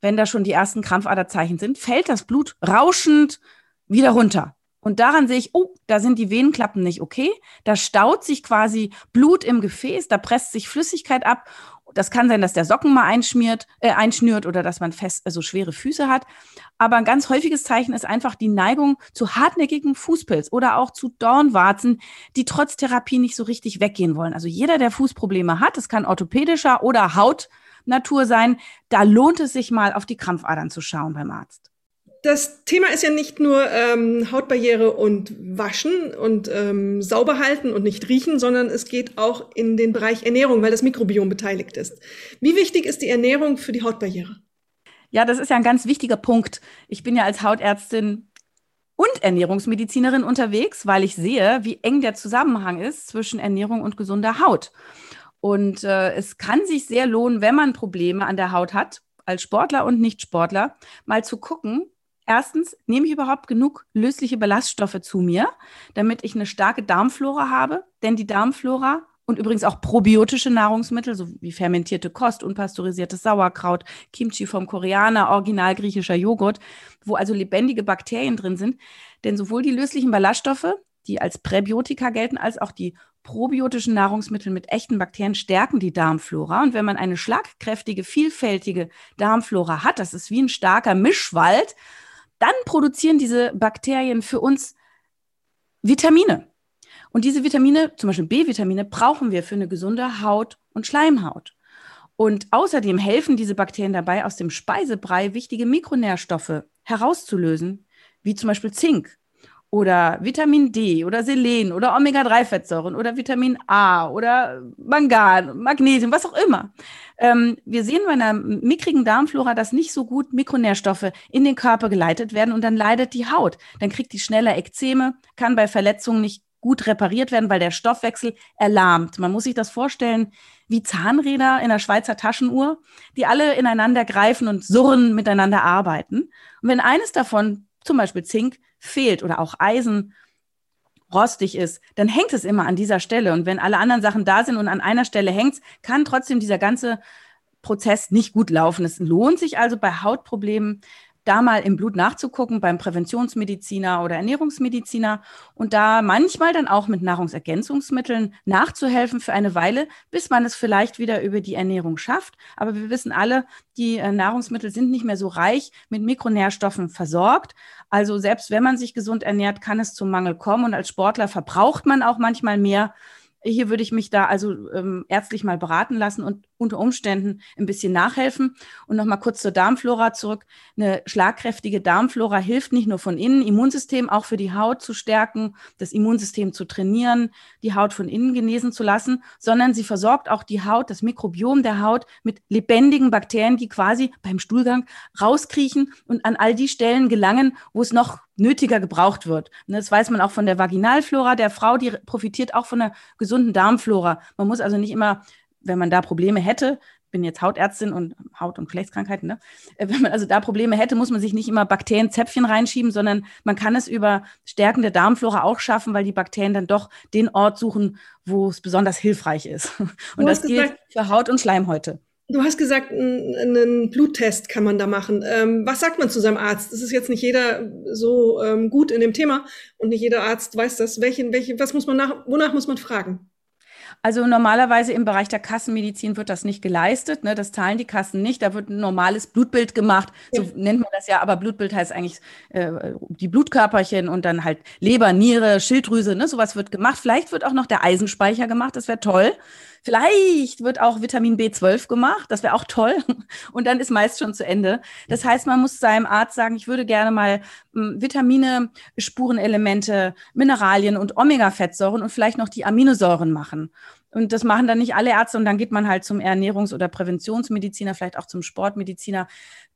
wenn da schon die ersten Krampfaderzeichen sind, fällt das Blut rauschend wieder runter. Und daran sehe ich, oh, da sind die Venenklappen nicht okay. Da staut sich quasi Blut im Gefäß, da presst sich Flüssigkeit ab das kann sein, dass der Socken mal einschmiert, äh, einschnürt oder dass man fest, also schwere Füße hat. Aber ein ganz häufiges Zeichen ist einfach die Neigung zu hartnäckigen Fußpilz oder auch zu Dornwarzen, die trotz Therapie nicht so richtig weggehen wollen. Also jeder, der Fußprobleme hat, es kann orthopädischer oder Hautnatur sein, da lohnt es sich mal auf die Krampfadern zu schauen beim Arzt das Thema ist ja nicht nur ähm, Hautbarriere und Waschen und ähm, sauber halten und nicht riechen, sondern es geht auch in den Bereich Ernährung, weil das Mikrobiom beteiligt ist. Wie wichtig ist die Ernährung für die Hautbarriere? Ja, das ist ja ein ganz wichtiger Punkt. Ich bin ja als Hautärztin und Ernährungsmedizinerin unterwegs, weil ich sehe, wie eng der Zusammenhang ist zwischen Ernährung und gesunder Haut. Und äh, es kann sich sehr lohnen, wenn man Probleme an der Haut hat, als Sportler und Nicht-Sportler, mal zu gucken, Erstens, nehme ich überhaupt genug lösliche Ballaststoffe zu mir, damit ich eine starke Darmflora habe? Denn die Darmflora und übrigens auch probiotische Nahrungsmittel, so wie fermentierte Kost, unpasteurisiertes Sauerkraut, Kimchi vom Koreaner, original griechischer Joghurt, wo also lebendige Bakterien drin sind. Denn sowohl die löslichen Ballaststoffe, die als Präbiotika gelten, als auch die probiotischen Nahrungsmittel mit echten Bakterien stärken die Darmflora. Und wenn man eine schlagkräftige, vielfältige Darmflora hat, das ist wie ein starker Mischwald, dann produzieren diese Bakterien für uns Vitamine. Und diese Vitamine, zum Beispiel B-Vitamine, brauchen wir für eine gesunde Haut und Schleimhaut. Und außerdem helfen diese Bakterien dabei, aus dem Speisebrei wichtige Mikronährstoffe herauszulösen, wie zum Beispiel Zink oder Vitamin D oder Selen oder Omega-3-Fettsäuren oder Vitamin A oder Mangan, Magnesium, was auch immer. Ähm, wir sehen bei einer mickrigen Darmflora, dass nicht so gut Mikronährstoffe in den Körper geleitet werden und dann leidet die Haut. Dann kriegt die schneller Ekzeme, kann bei Verletzungen nicht gut repariert werden, weil der Stoffwechsel erlahmt. Man muss sich das vorstellen wie Zahnräder in der Schweizer Taschenuhr, die alle ineinander greifen und surren miteinander arbeiten. Und wenn eines davon, zum Beispiel Zink, fehlt oder auch Eisen rostig ist, dann hängt es immer an dieser Stelle. Und wenn alle anderen Sachen da sind und an einer Stelle hängt, kann trotzdem dieser ganze Prozess nicht gut laufen. Es lohnt sich also bei Hautproblemen da mal im Blut nachzugucken beim Präventionsmediziner oder Ernährungsmediziner und da manchmal dann auch mit Nahrungsergänzungsmitteln nachzuhelfen für eine Weile, bis man es vielleicht wieder über die Ernährung schafft. Aber wir wissen alle, die äh, Nahrungsmittel sind nicht mehr so reich mit Mikronährstoffen versorgt. Also selbst wenn man sich gesund ernährt, kann es zum Mangel kommen und als Sportler verbraucht man auch manchmal mehr hier würde ich mich da also ähm, ärztlich mal beraten lassen und unter Umständen ein bisschen nachhelfen. Und nochmal kurz zur Darmflora zurück. Eine schlagkräftige Darmflora hilft nicht nur von innen, Immunsystem auch für die Haut zu stärken, das Immunsystem zu trainieren, die Haut von innen genesen zu lassen, sondern sie versorgt auch die Haut, das Mikrobiom der Haut mit lebendigen Bakterien, die quasi beim Stuhlgang rauskriechen und an all die Stellen gelangen, wo es noch nötiger gebraucht wird. Und das weiß man auch von der Vaginalflora der Frau, die profitiert auch von einer gesunden Darmflora. Man muss also nicht immer, wenn man da Probleme hätte, bin jetzt Hautärztin und Haut- und Geschlechtskrankheiten, ne? Äh, wenn man also da Probleme hätte, muss man sich nicht immer Bakterienzäpfchen reinschieben, sondern man kann es über Stärken der Darmflora auch schaffen, weil die Bakterien dann doch den Ort suchen, wo es besonders hilfreich ist. (laughs) Und das gilt für Haut und Schleimhäute. Du hast gesagt, einen Bluttest kann man da machen. Ähm, was sagt man zu seinem Arzt? Das ist jetzt nicht jeder so ähm, gut in dem Thema und nicht jeder Arzt weiß das. Welchen, welche, was muss man nach, wonach muss man fragen? Also normalerweise im Bereich der Kassenmedizin wird das nicht geleistet. Ne? Das zahlen die Kassen nicht. Da wird ein normales Blutbild gemacht. Ja. So nennt man das ja. Aber Blutbild heißt eigentlich äh, die Blutkörperchen und dann halt Leber, Niere, Schilddrüse. Ne? Sowas wird gemacht. Vielleicht wird auch noch der Eisenspeicher gemacht. Das wäre toll. Vielleicht wird auch Vitamin B12 gemacht, das wäre auch toll. (laughs) Und dann ist meist schon zu Ende. Das heißt, man muss seinem Arzt sagen, ich würde gerne mal hm, Vitamine, Spurenelemente, Mineralien und Omega-Fettsäuren und vielleicht noch die Aminosäuren machen. Und das machen dann nicht alle Ärzte und dann geht man halt zum Ernährungs- oder Präventionsmediziner, vielleicht auch zum Sportmediziner.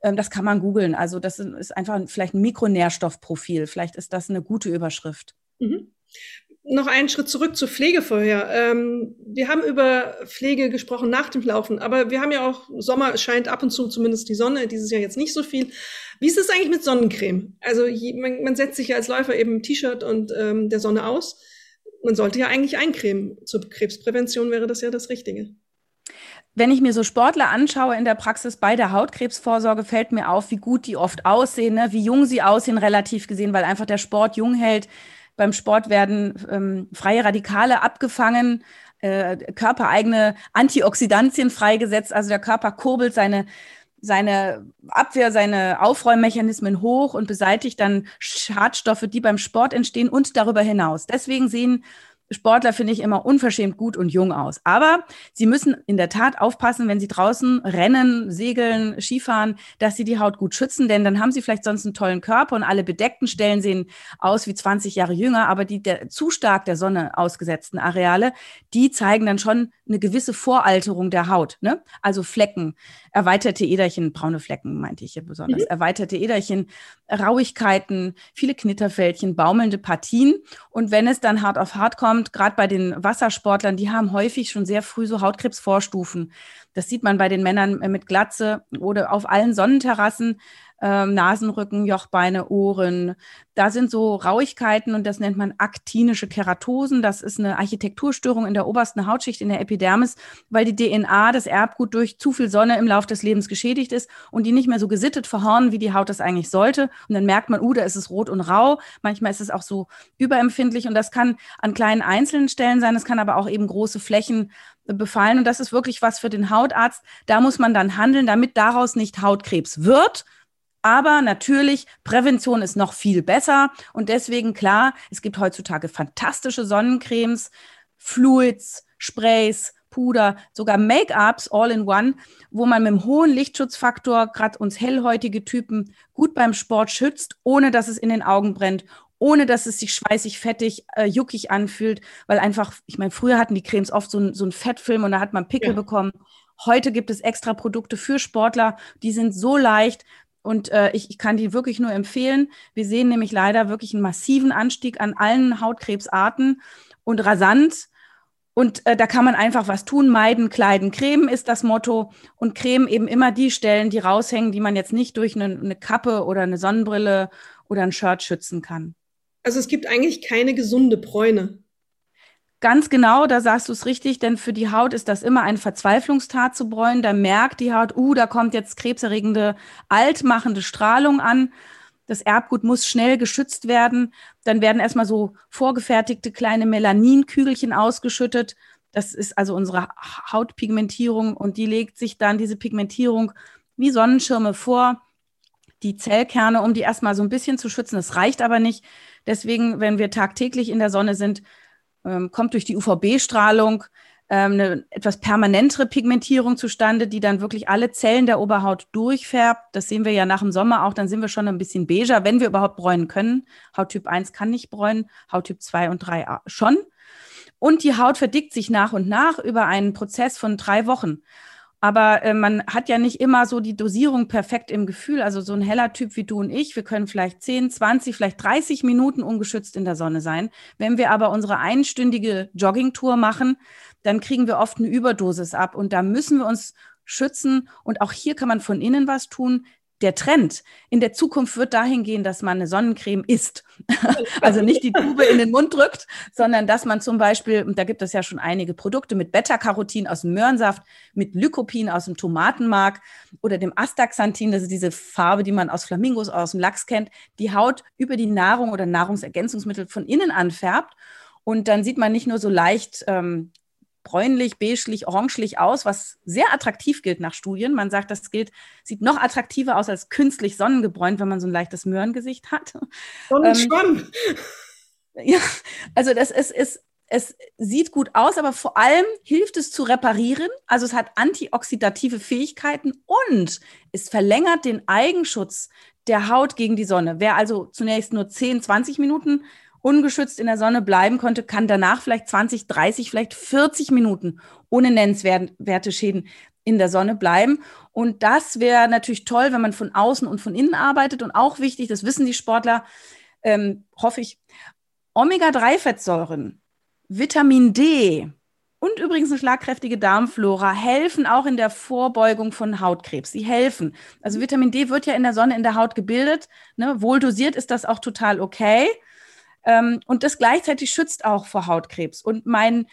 Ähm, das kann man googeln. Also das ist einfach vielleicht ein Mikronährstoffprofil. Vielleicht ist das eine gute Überschrift. Mhm noch einen Schritt zurück zur Pflege vorher. Ähm, wir haben über Pflege gesprochen nach dem Laufen, aber wir haben ja auch Sommer, scheint ab und zu zumindest die Sonne, dieses Jahr jetzt nicht so viel. Wie ist es eigentlich mit Sonnencreme? Also je, man, man, setzt sich ja als Läufer eben T-Shirt und ähm, der Sonne aus. Man sollte ja eigentlich eincremen. Zur Krebsprävention wäre das ja das Richtige. Wenn ich mir so Sportler anschaue in der Praxis bei der Hautkrebsvorsorge, fällt mir auf, wie gut die oft aussehen, ne? wie jung sie aussehen, relativ gesehen, weil einfach der Sport jung hält. Beim Sport werden ähm, freie Radikale abgefangen, äh, körpereigene Antioxidantien freigesetzt. Also der Körper kurbelt seine, seine Abwehr, seine Aufräummechanismen hoch und beseitigt dann Schadstoffe, die beim Sport entstehen und darüber hinaus. Deswegen sehen Sportler finde ich immer unverschämt gut und jung aus. Aber sie müssen in der Tat aufpassen, wenn sie draußen rennen, segeln, Skifahren, dass sie die Haut gut schützen, denn dann haben sie vielleicht sonst einen tollen Körper und alle bedeckten Stellen sehen aus wie 20 Jahre jünger, aber die der, zu stark der Sonne ausgesetzten Areale, die zeigen dann schon eine gewisse Voralterung der Haut. Ne? Also Flecken, erweiterte Äderchen, braune Flecken meinte ich hier besonders, mhm. erweiterte Äderchen, Rauigkeiten, viele Knitterfältchen, baumelnde Partien. Und wenn es dann hart auf hart kommt, gerade bei den Wassersportlern, die haben häufig schon sehr früh so Hautkrebsvorstufen. Das sieht man bei den Männern mit Glatze oder auf allen Sonnenterrassen ähm, Nasenrücken, Jochbeine, Ohren. Da sind so Rauigkeiten und das nennt man aktinische Keratosen. Das ist eine Architekturstörung in der obersten Hautschicht, in der Epidermis, weil die DNA, das Erbgut durch zu viel Sonne im Laufe des Lebens geschädigt ist und die nicht mehr so gesittet verhornen, wie die Haut das eigentlich sollte. Und dann merkt man, uh, da ist es rot und rau. Manchmal ist es auch so überempfindlich und das kann an kleinen einzelnen Stellen sein. Es kann aber auch eben große Flächen befallen. Und das ist wirklich was für den Hautarzt. Da muss man dann handeln, damit daraus nicht Hautkrebs wird, aber natürlich, Prävention ist noch viel besser. Und deswegen, klar, es gibt heutzutage fantastische Sonnencremes, Fluids, Sprays, Puder, sogar Make-ups all in one, wo man mit einem hohen Lichtschutzfaktor gerade uns hellhäutige Typen gut beim Sport schützt, ohne dass es in den Augen brennt, ohne dass es sich schweißig, fettig, äh, juckig anfühlt, weil einfach, ich meine, früher hatten die Cremes oft so, ein, so einen Fettfilm und da hat man Pickel ja. bekommen. Heute gibt es extra Produkte für Sportler, die sind so leicht, und äh, ich, ich kann die wirklich nur empfehlen. Wir sehen nämlich leider wirklich einen massiven Anstieg an allen Hautkrebsarten und rasant. Und äh, da kann man einfach was tun, meiden, kleiden, cremen ist das Motto. Und cremen eben immer die Stellen, die raushängen, die man jetzt nicht durch eine, eine Kappe oder eine Sonnenbrille oder ein Shirt schützen kann. Also es gibt eigentlich keine gesunde Bräune. Ganz genau, da sagst du es richtig, denn für die Haut ist das immer eine Verzweiflungstat zu bräunen. Da merkt die Haut, uh, da kommt jetzt krebserregende, altmachende Strahlung an. Das Erbgut muss schnell geschützt werden. Dann werden erstmal so vorgefertigte kleine Melaninkügelchen ausgeschüttet. Das ist also unsere Hautpigmentierung und die legt sich dann diese Pigmentierung wie Sonnenschirme vor, die Zellkerne, um die erstmal so ein bisschen zu schützen. Das reicht aber nicht. Deswegen, wenn wir tagtäglich in der Sonne sind, ähm, kommt durch die UVB-Strahlung ähm, eine etwas permanentere Pigmentierung zustande, die dann wirklich alle Zellen der Oberhaut durchfärbt. Das sehen wir ja nach dem Sommer auch, dann sind wir schon ein bisschen beiger, wenn wir überhaupt bräunen können. Hauttyp 1 kann nicht bräunen, Hauttyp 2 und 3 schon. Und die Haut verdickt sich nach und nach über einen Prozess von drei Wochen. Aber äh, man hat ja nicht immer so die Dosierung perfekt im Gefühl. Also so ein heller Typ wie du und ich, wir können vielleicht 10, 20, vielleicht 30 Minuten ungeschützt in der Sonne sein. Wenn wir aber unsere einstündige Joggingtour machen, dann kriegen wir oft eine Überdosis ab. Und da müssen wir uns schützen. Und auch hier kann man von innen was tun der Trend in der Zukunft wird dahin gehen, dass man eine Sonnencreme isst. (laughs) also nicht die Tube in den Mund drückt, sondern dass man zum Beispiel, und da gibt es ja schon einige Produkte mit Beta-Carotin aus dem Möhrensaft, mit Lycopin aus dem Tomatenmark oder dem Astaxanthin, das ist diese Farbe, die man aus Flamingos, aus dem Lachs kennt, die Haut über die Nahrung oder Nahrungsergänzungsmittel von innen anfärbt. Und dann sieht man nicht nur so leicht ähm, bräunlich, beigelich, orangelich aus, was sehr attraktiv gilt nach Studien. Man sagt, das gilt, sieht noch attraktiver aus als künstlich sonnengebräunt, wenn man so ein leichtes Möhrengesicht hat. Sonnenschwamm. Ähm, (laughs) ja, also das ist, ist, es sieht gut aus, aber vor allem hilft es zu reparieren. Also es hat antioxidative Fähigkeiten und es verlängert den Eigenschutz der Haut gegen die Sonne. Wer also zunächst nur 10, 20 Minuten ungeschützt in der Sonne bleiben konnte, kann danach vielleicht 20, 30, vielleicht 40 Minuten ohne nennenswerte Schäden in der Sonne bleiben. Und das wäre natürlich toll, wenn man von außen und von innen arbeitet. Und auch wichtig, das wissen die Sportler, ähm, hoffe ich, Omega-3-Fettsäuren, Vitamin D und übrigens eine schlagkräftige Darmflora helfen auch in der Vorbeugung von Hautkrebs. Sie helfen. Also Vitamin D wird ja in der Sonne in der Haut gebildet. Ne? Wohl dosiert ist das auch total okay. Ähm, und das gleichzeitig schützt auch vor Hautkrebs. Und mein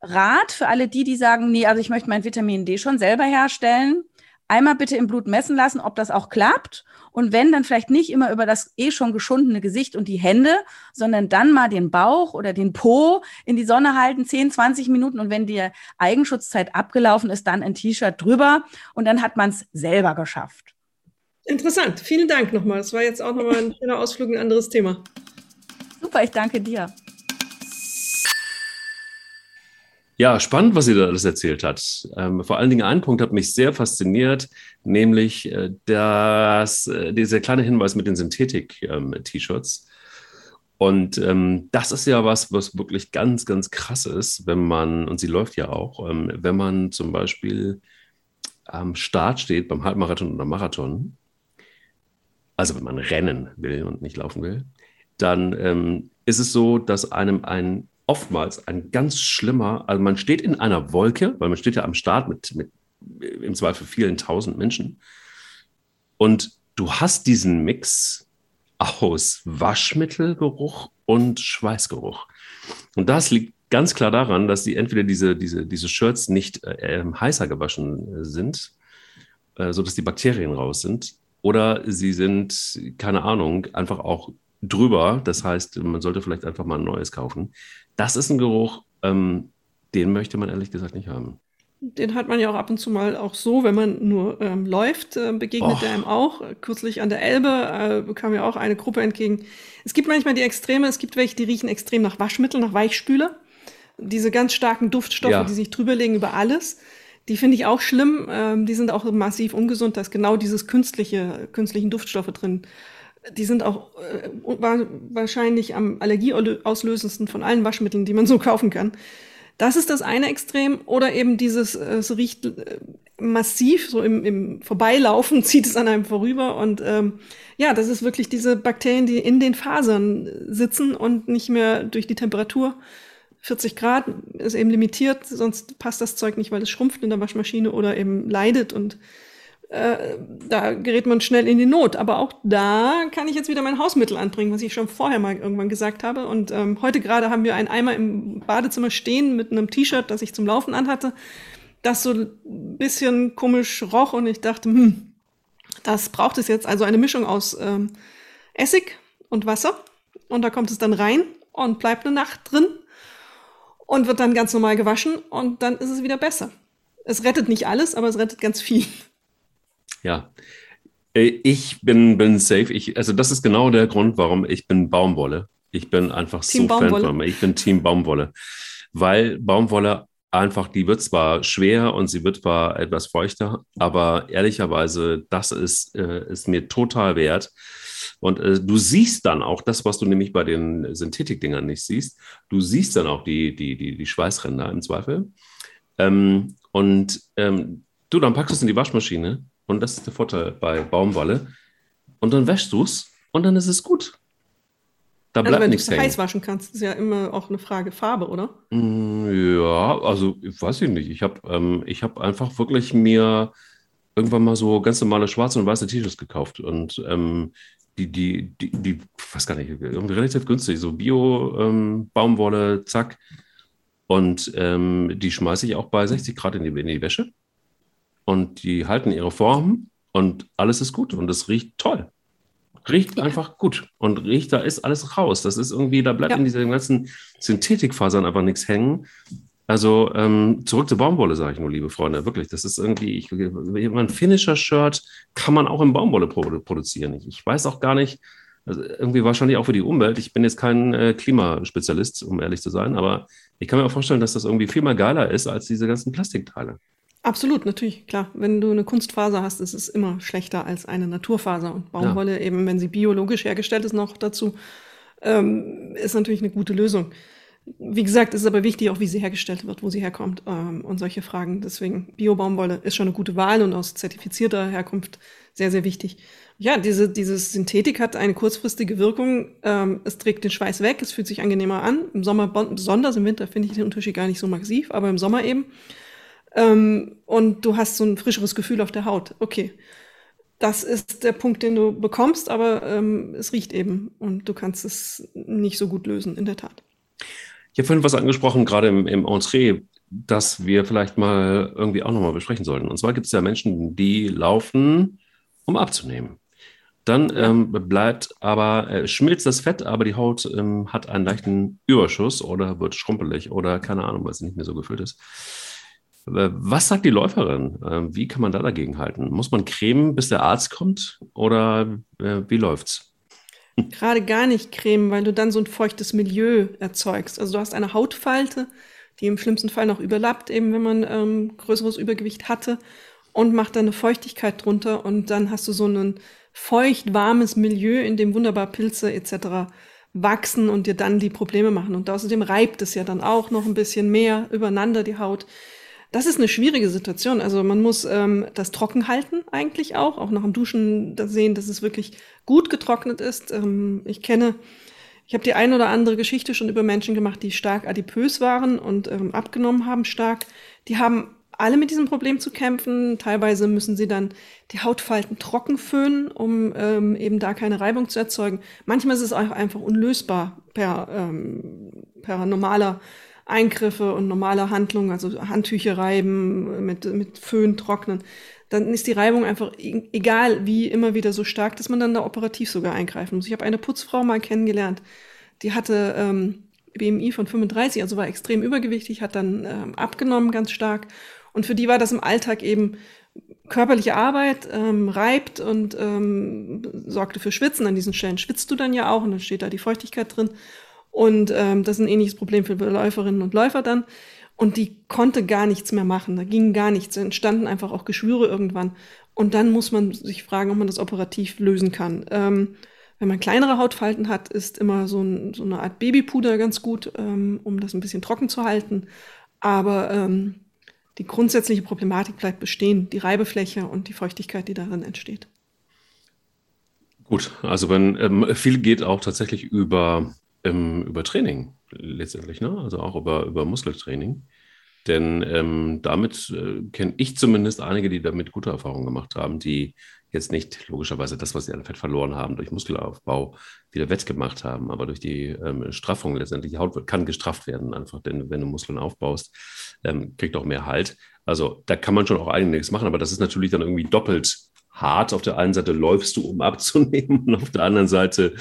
Rat für alle die, die sagen, nee, also ich möchte mein Vitamin D schon selber herstellen, einmal bitte im Blut messen lassen, ob das auch klappt. Und wenn, dann vielleicht nicht immer über das eh schon geschundene Gesicht und die Hände, sondern dann mal den Bauch oder den Po in die Sonne halten, 10, 20 Minuten. Und wenn die Eigenschutzzeit abgelaufen ist, dann ein T-Shirt drüber. Und dann hat man es selber geschafft. Interessant. Vielen Dank nochmal. Das war jetzt auch nochmal ein schöner Ausflug, ein anderes Thema. Super, ich danke dir. Ja, spannend, was sie da alles erzählt hat. Ähm, vor allen Dingen ein Punkt hat mich sehr fasziniert, nämlich äh, das, äh, dieser kleine Hinweis mit den Synthetik-T-Shirts. Ähm, und ähm, das ist ja was, was wirklich ganz, ganz krass ist, wenn man, und sie läuft ja auch, ähm, wenn man zum Beispiel am Start steht beim Halbmarathon oder Marathon, also wenn man rennen will und nicht laufen will, dann ähm, ist es so, dass einem ein oftmals ein ganz schlimmer, also man steht in einer Wolke, weil man steht ja am Start mit, mit im Zweifel vielen tausend Menschen und du hast diesen Mix aus Waschmittelgeruch und Schweißgeruch. Und das liegt ganz klar daran, dass die entweder diese, diese, diese Shirts nicht äh, heißer gewaschen sind, äh, sodass die Bakterien raus sind, oder sie sind, keine Ahnung, einfach auch drüber. Das heißt, man sollte vielleicht einfach mal ein neues kaufen. Das ist ein Geruch, ähm, den möchte man ehrlich gesagt nicht haben. Den hat man ja auch ab und zu mal auch so, wenn man nur ähm, läuft, äh, begegnet der einem auch. Kürzlich an der Elbe äh, kam ja auch eine Gruppe entgegen. Es gibt manchmal die Extreme, es gibt welche, die riechen extrem nach Waschmittel, nach Weichspüler. Diese ganz starken Duftstoffe, ja. die sich drüberlegen über alles. Die finde ich auch schlimm. Ähm, die sind auch massiv ungesund. Da ist genau dieses künstliche, künstlichen Duftstoffe drin die sind auch äh, wahrscheinlich am allergieauslösendsten von allen Waschmitteln, die man so kaufen kann. Das ist das eine Extrem. Oder eben dieses, äh, es riecht äh, massiv, so im, im Vorbeilaufen (laughs) zieht es an einem vorüber. Und ähm, ja, das ist wirklich diese Bakterien, die in den Fasern sitzen und nicht mehr durch die Temperatur 40 Grad ist eben limitiert, sonst passt das Zeug nicht, weil es schrumpft in der Waschmaschine oder eben leidet und äh, da gerät man schnell in die Not. Aber auch da kann ich jetzt wieder mein Hausmittel anbringen, was ich schon vorher mal irgendwann gesagt habe. Und ähm, heute gerade haben wir einen Eimer im Badezimmer stehen mit einem T-Shirt, das ich zum Laufen anhatte, das so ein bisschen komisch roch und ich dachte, hm, das braucht es jetzt. Also eine Mischung aus ähm, Essig und Wasser. Und da kommt es dann rein und bleibt eine Nacht drin und wird dann ganz normal gewaschen und dann ist es wieder besser. Es rettet nicht alles, aber es rettet ganz viel. Ja, äh, ich bin, bin safe. Ich, also das ist genau der Grund, warum ich bin Baumwolle. Ich bin einfach Team so Baumwolle. Fan von mir. Ich bin Team Baumwolle. Weil Baumwolle einfach, die wird zwar schwer und sie wird zwar etwas feuchter, aber ehrlicherweise, das ist, äh, ist mir total wert. Und äh, du siehst dann auch das, was du nämlich bei den Synthetikdingern nicht siehst. Du siehst dann auch die, die, die, die Schweißränder im Zweifel. Ähm, und ähm, du, dann packst du es in die Waschmaschine und das ist der Vorteil bei Baumwolle. Und dann wäschst du es und dann ist es gut. Da Also bleibt wenn du es heiß waschen kannst, ist ja immer auch eine Frage Farbe, oder? Mm, Ja, also ich weiß ich nicht. Ich habe ähm, ich hab einfach wirklich mir irgendwann mal so ganz normale schwarze und weiße T-Shirts gekauft und ähm, die, die, die, die, ich weiß gar nicht, irgendwie relativ günstig, so Bio-Baumwolle, zack. Und ähm, die schmeiße ich auch bei 60 Grad in die, in die Wäsche und die halten ihre Form und alles ist gut und es riecht toll. Riecht einfach gut und riecht, da ist alles raus. Das ist irgendwie, da bleibt Ja. in diesen ganzen Synthetikfasern einfach nichts hängen. Also ähm, zurück zur Baumwolle, sage ich nur, liebe Freunde. Wirklich, das ist irgendwie, ich, ein Finisher-Shirt kann man auch in Baumwolle produ produzieren. Ich, ich weiß auch gar nicht, also irgendwie wahrscheinlich auch für die Umwelt. Ich bin jetzt kein äh, Klimaspezialist, um ehrlich zu sein, aber ich kann mir auch vorstellen, dass das irgendwie viel mal geiler ist als diese ganzen Plastikteile. Absolut, natürlich, klar. Wenn du eine Kunstfaser hast, ist es immer schlechter als eine Naturfaser. Und Baumwolle, eben wenn sie biologisch hergestellt ist, noch dazu, ähm, ist natürlich eine gute Lösung. Wie gesagt, es ist aber wichtig, auch wie sie hergestellt wird, wo sie herkommt ähm, und solche Fragen. Deswegen Bio-Baumwolle ist schon eine gute Wahl und aus zertifizierter Herkunft sehr, sehr wichtig. Ja, diese, dieses Synthetik hat eine kurzfristige Wirkung. Ähm, es trägt den Schweiß weg, es fühlt sich angenehmer an. Im Sommer besonders, im Winter finde ich den Unterschied gar nicht so massiv, aber im Sommer eben. Ähm, und du hast so ein frischeres Gefühl auf der Haut. Okay. Das ist der Punkt, den du bekommst, aber ähm, es riecht eben und du kannst es nicht so gut lösen, in der Tat. Ich habe vorhin was angesprochen, gerade im, im Entree, das wir vielleicht mal irgendwie auch nochmal besprechen sollten. Und zwar gibt es ja Menschen, die laufen, um abzunehmen. Dann ähm, bleibt aber, äh, schmilzt das Fett, aber die Haut ähm, hat einen leichten Überschuss oder wird schrumpelig oder keine Ahnung, weil sie nicht mehr so gefüllt ist. Äh, Was sagt die Läuferin? Äh, Wie kann man da dagegen halten? Muss man cremen, bis der Arzt kommt? Oder äh, wie läuft's? Gerade gar nicht cremen, weil du dann so ein feuchtes Milieu erzeugst. Also du hast eine Hautfalte, die im schlimmsten Fall noch überlappt, eben wenn man ähm, größeres Übergewicht hatte und macht dann eine Feuchtigkeit drunter und dann hast du so ein feucht warmes Milieu, in dem wunderbar Pilze etc. wachsen und dir dann die Probleme machen. Und außerdem reibt es ja dann auch noch ein bisschen mehr übereinander die Haut. Das ist eine schwierige Situation. Also man muss ähm, das trocken halten eigentlich auch, auch nach dem Duschen sehen, dass es wirklich gut getrocknet ist. Ähm, ich kenne, ich habe die eine oder andere Geschichte schon über Menschen gemacht, die stark adipös waren und ähm, abgenommen haben stark. Die haben alle mit diesem Problem zu kämpfen. Teilweise müssen sie dann die Hautfalten trocken föhnen, um ähm, eben da keine Reibung zu erzeugen. Manchmal ist es auch einfach unlösbar per, ähm, per normaler Eingriffe und normale Handlungen, also Handtücher reiben, mit, mit Föhn trocknen, dann ist die Reibung einfach, e- egal wie, immer wieder so stark, dass man dann da operativ sogar eingreifen muss. Ich habe eine Putzfrau mal kennengelernt, die hatte ähm, BMI von 35, also war extrem übergewichtig, hat dann ähm, abgenommen ganz stark. Und für die war das im Alltag eben körperliche Arbeit, ähm, reibt und ähm, sorgte für Schwitzen. An diesen Stellen schwitzt du dann ja auch und dann steht da die Feuchtigkeit drin. Und ähm, das ist ein ähnliches Problem für Läuferinnen und Läufer dann. Und die konnte gar nichts mehr machen. Da ging gar nichts. Da entstanden einfach auch Geschwüre irgendwann. Und dann muss man sich fragen, ob man das operativ lösen kann. Ähm, wenn man kleinere Hautfalten hat, ist immer so, ein, so eine Art Babypuder ganz gut, ähm, um das ein bisschen trocken zu halten. Aber ähm, die grundsätzliche Problematik bleibt bestehen, die Reibefläche und die Feuchtigkeit, die darin entsteht. Gut, also wenn ähm, viel geht auch tatsächlich über, ähm, über Training letztendlich, ne? Also auch über, über Muskeltraining. Denn ähm, damit äh, kenne ich zumindest einige, die damit gute Erfahrungen gemacht haben, die jetzt nicht logischerweise das, was sie an Fett verloren haben, durch Muskelaufbau wieder wettgemacht haben, aber durch die ähm, Straffung letztendlich, die Haut kann gestrafft werden, einfach, denn wenn du Muskeln aufbaust, ähm, kriegt auch mehr Halt. Also da kann man schon auch einiges machen, aber das ist natürlich dann irgendwie doppelt hart. Auf der einen Seite läufst du, um (laughs) abzunehmen, und auf der anderen Seite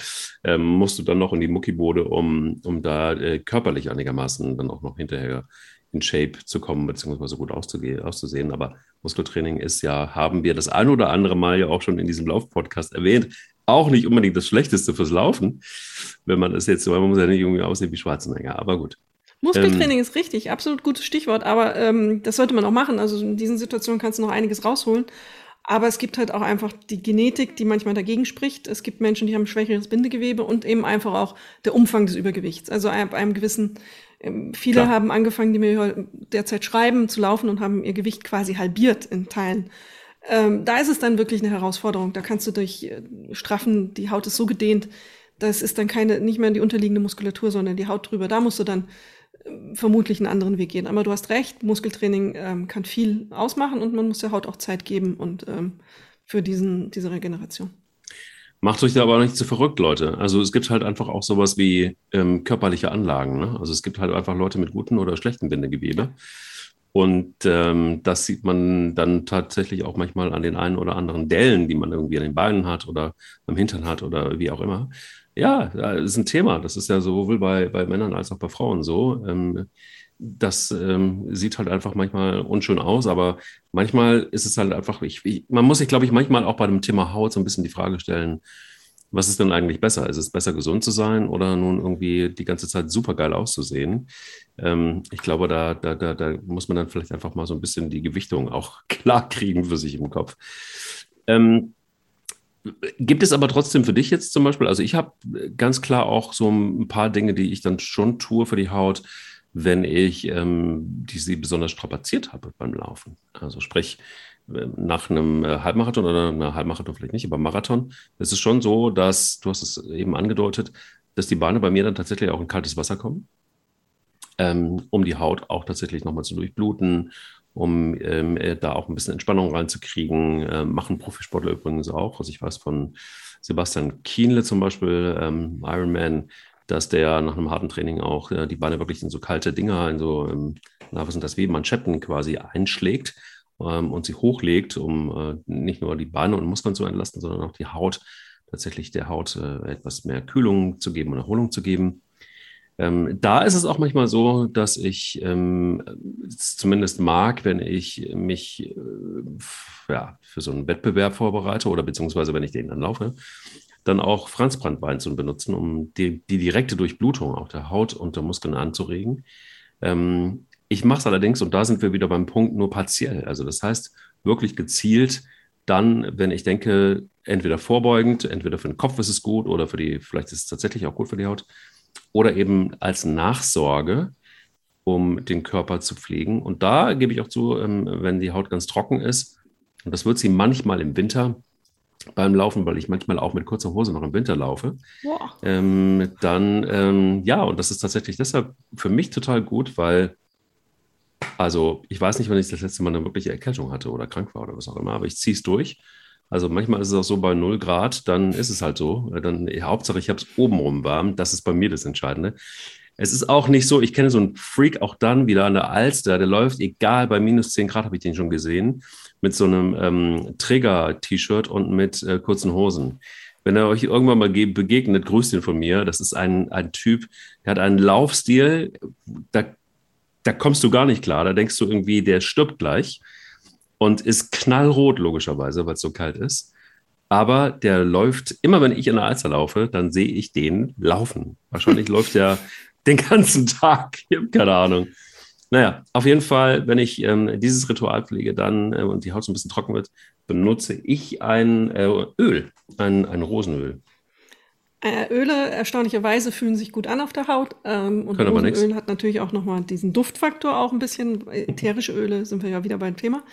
ähm, musst du dann noch in die Muckibode, um, um da äh, körperlich einigermaßen dann auch noch hinterher in Shape zu kommen, beziehungsweise gut auszusehen. Aber Muskeltraining ist ja, haben wir das ein oder andere Mal ja auch schon in diesem Lauf-Podcast erwähnt, auch nicht unbedingt das Schlechteste fürs Laufen, wenn man das jetzt, weil man muss ja nicht irgendwie aussehen wie Schwarzenegger, aber gut. Muskeltraining ist richtig, absolut gutes Stichwort, aber ähm, das sollte man auch machen. Also in diesen Situationen kannst du noch einiges rausholen. Aber es gibt halt auch einfach die Genetik, die manchmal dagegen spricht. Es gibt Menschen, die haben schwächeres Bindegewebe und eben einfach auch der Umfang des Übergewichts. Also ab einem gewissen, ähm, viele Klar. haben angefangen, die mir derzeit schreiben, zu laufen und haben ihr Gewicht quasi halbiert in Teilen. Ähm, da ist es dann wirklich eine Herausforderung. Da kannst du durch äh, Straffen, die Haut ist so gedehnt, das ist dann keine, nicht mehr die unterliegende Muskulatur, sondern die Haut drüber. Da musst du dann vermutlich einen anderen Weg gehen. Aber du hast recht, Muskeltraining ähm, kann viel ausmachen und man muss der Haut auch Zeit geben und ähm, für diesen, diese Regeneration. Macht euch da aber nicht zu verrückt, Leute. Also es gibt halt einfach auch sowas wie ähm, körperliche Anlagen. Ne? Also es gibt halt einfach Leute mit guten oder schlechten Bindegewebe. Und ähm, das sieht man dann tatsächlich auch manchmal an den einen oder anderen Dellen, die man irgendwie an den Beinen hat oder am Hintern hat oder wie auch immer. Ja, das ist ein Thema. Das ist ja sowohl bei, bei Männern als auch bei Frauen so. Ähm, das ähm, sieht halt einfach manchmal unschön aus, aber manchmal ist es halt einfach, ich, ich, man muss sich, glaube ich, manchmal auch bei dem Thema Haut so ein bisschen die Frage stellen, was ist denn eigentlich besser? Ist es besser, gesund zu sein oder nun irgendwie die ganze Zeit super geil auszusehen? Ähm, ich glaube, da, da, da, da muss man dann vielleicht einfach mal so ein bisschen die Gewichtung auch (laughs) klar kriegen für sich im Kopf. Ähm, Gibt es aber trotzdem für dich jetzt zum Beispiel, also ich habe ganz klar auch so ein paar Dinge, die ich dann schon tue für die Haut, wenn ich ähm, die sie besonders strapaziert habe beim Laufen. Also sprich, äh, nach einem äh, Halbmarathon oder einem Halbmarathon vielleicht nicht, aber Marathon, ist es schon so, dass, du hast es eben angedeutet, dass die Beine bei mir dann tatsächlich auch in kaltes Wasser kommen, ähm, um die Haut auch tatsächlich nochmal zu durchbluten, um ähm, äh, da auch ein bisschen Entspannung reinzukriegen. Äh, machen Profisportler übrigens auch. Also ich weiß von Sebastian Kienle zum Beispiel, ähm, Ironman, dass der nach einem harten Training auch äh, die Beine wirklich in so kalte Dinger, in so, ähm, na, was sind das, wie Manschetten quasi einschlägt ähm, und sie hochlegt, um äh, nicht nur die Beine und Muskeln zu entlasten, sondern auch die Haut, tatsächlich der Haut äh, etwas mehr Kühlung zu geben und Erholung zu geben. Ähm, da ist es auch manchmal so, dass ich ähm, zumindest mag, wenn ich mich äh, ja, für so einen Wettbewerb vorbereite oder beziehungsweise wenn ich den dann laufe, dann auch Franzbrandwein zu benutzen, um die, die direkte Durchblutung auch der Haut und der Muskeln anzuregen. Ähm, ich mache es allerdings, und da sind wir wieder beim Punkt, nur partiell. Also das heißt, wirklich gezielt dann, wenn ich denke, entweder vorbeugend, entweder für den Kopf ist es gut oder für die, vielleicht ist es tatsächlich auch gut für die Haut, oder eben als Nachsorge, um den Körper zu pflegen. Und da gebe ich auch zu, ähm, wenn die Haut ganz trocken ist, und das wird sie manchmal im Winter beim Laufen, weil ich manchmal auch mit kurzer Hose noch im Winter laufe, ähm, dann ähm, ja, und das ist tatsächlich deshalb für mich total gut, weil also ich weiß nicht, wann ich das letzte Mal eine wirkliche Erkältung hatte oder krank war oder was auch immer, aber ich ziehe es durch. Also manchmal ist es auch so bei 0 Grad, dann ist es halt so. Dann, Hauptsache, ich habe es obenrum warm. Das ist bei mir das Entscheidende. Es ist auch nicht so, ich kenne so einen Freak auch dann wieder an der Alster, der läuft, egal, bei minus 10 Grad habe ich den schon gesehen, mit so einem ähm, Träger-T-Shirt und mit äh, kurzen Hosen. Wenn er euch irgendwann mal begegnet, grüßt ihn von mir. Das ist ein, ein Typ, der hat einen Laufstil, da da kommst du gar nicht klar. Da denkst du irgendwie, der stirbt gleich und ist knallrot, logischerweise, weil es so kalt ist. Aber der läuft, immer wenn ich in der Alster laufe, dann sehe ich den laufen. Wahrscheinlich (laughs) läuft er den ganzen Tag. Ich habe keine Ahnung. Naja, auf jeden Fall, wenn ich ähm, dieses Ritual pflege dann äh, und die Haut so ein bisschen trocken wird, benutze ich ein äh, Öl, ein, ein Rosenöl. Äh, Öle erstaunlicherweise fühlen sich gut an auf der Haut. Ähm, und Rosenöl hat natürlich auch nochmal diesen Duftfaktor auch ein bisschen. Ätherische Öle sind wir ja wieder beim Thema.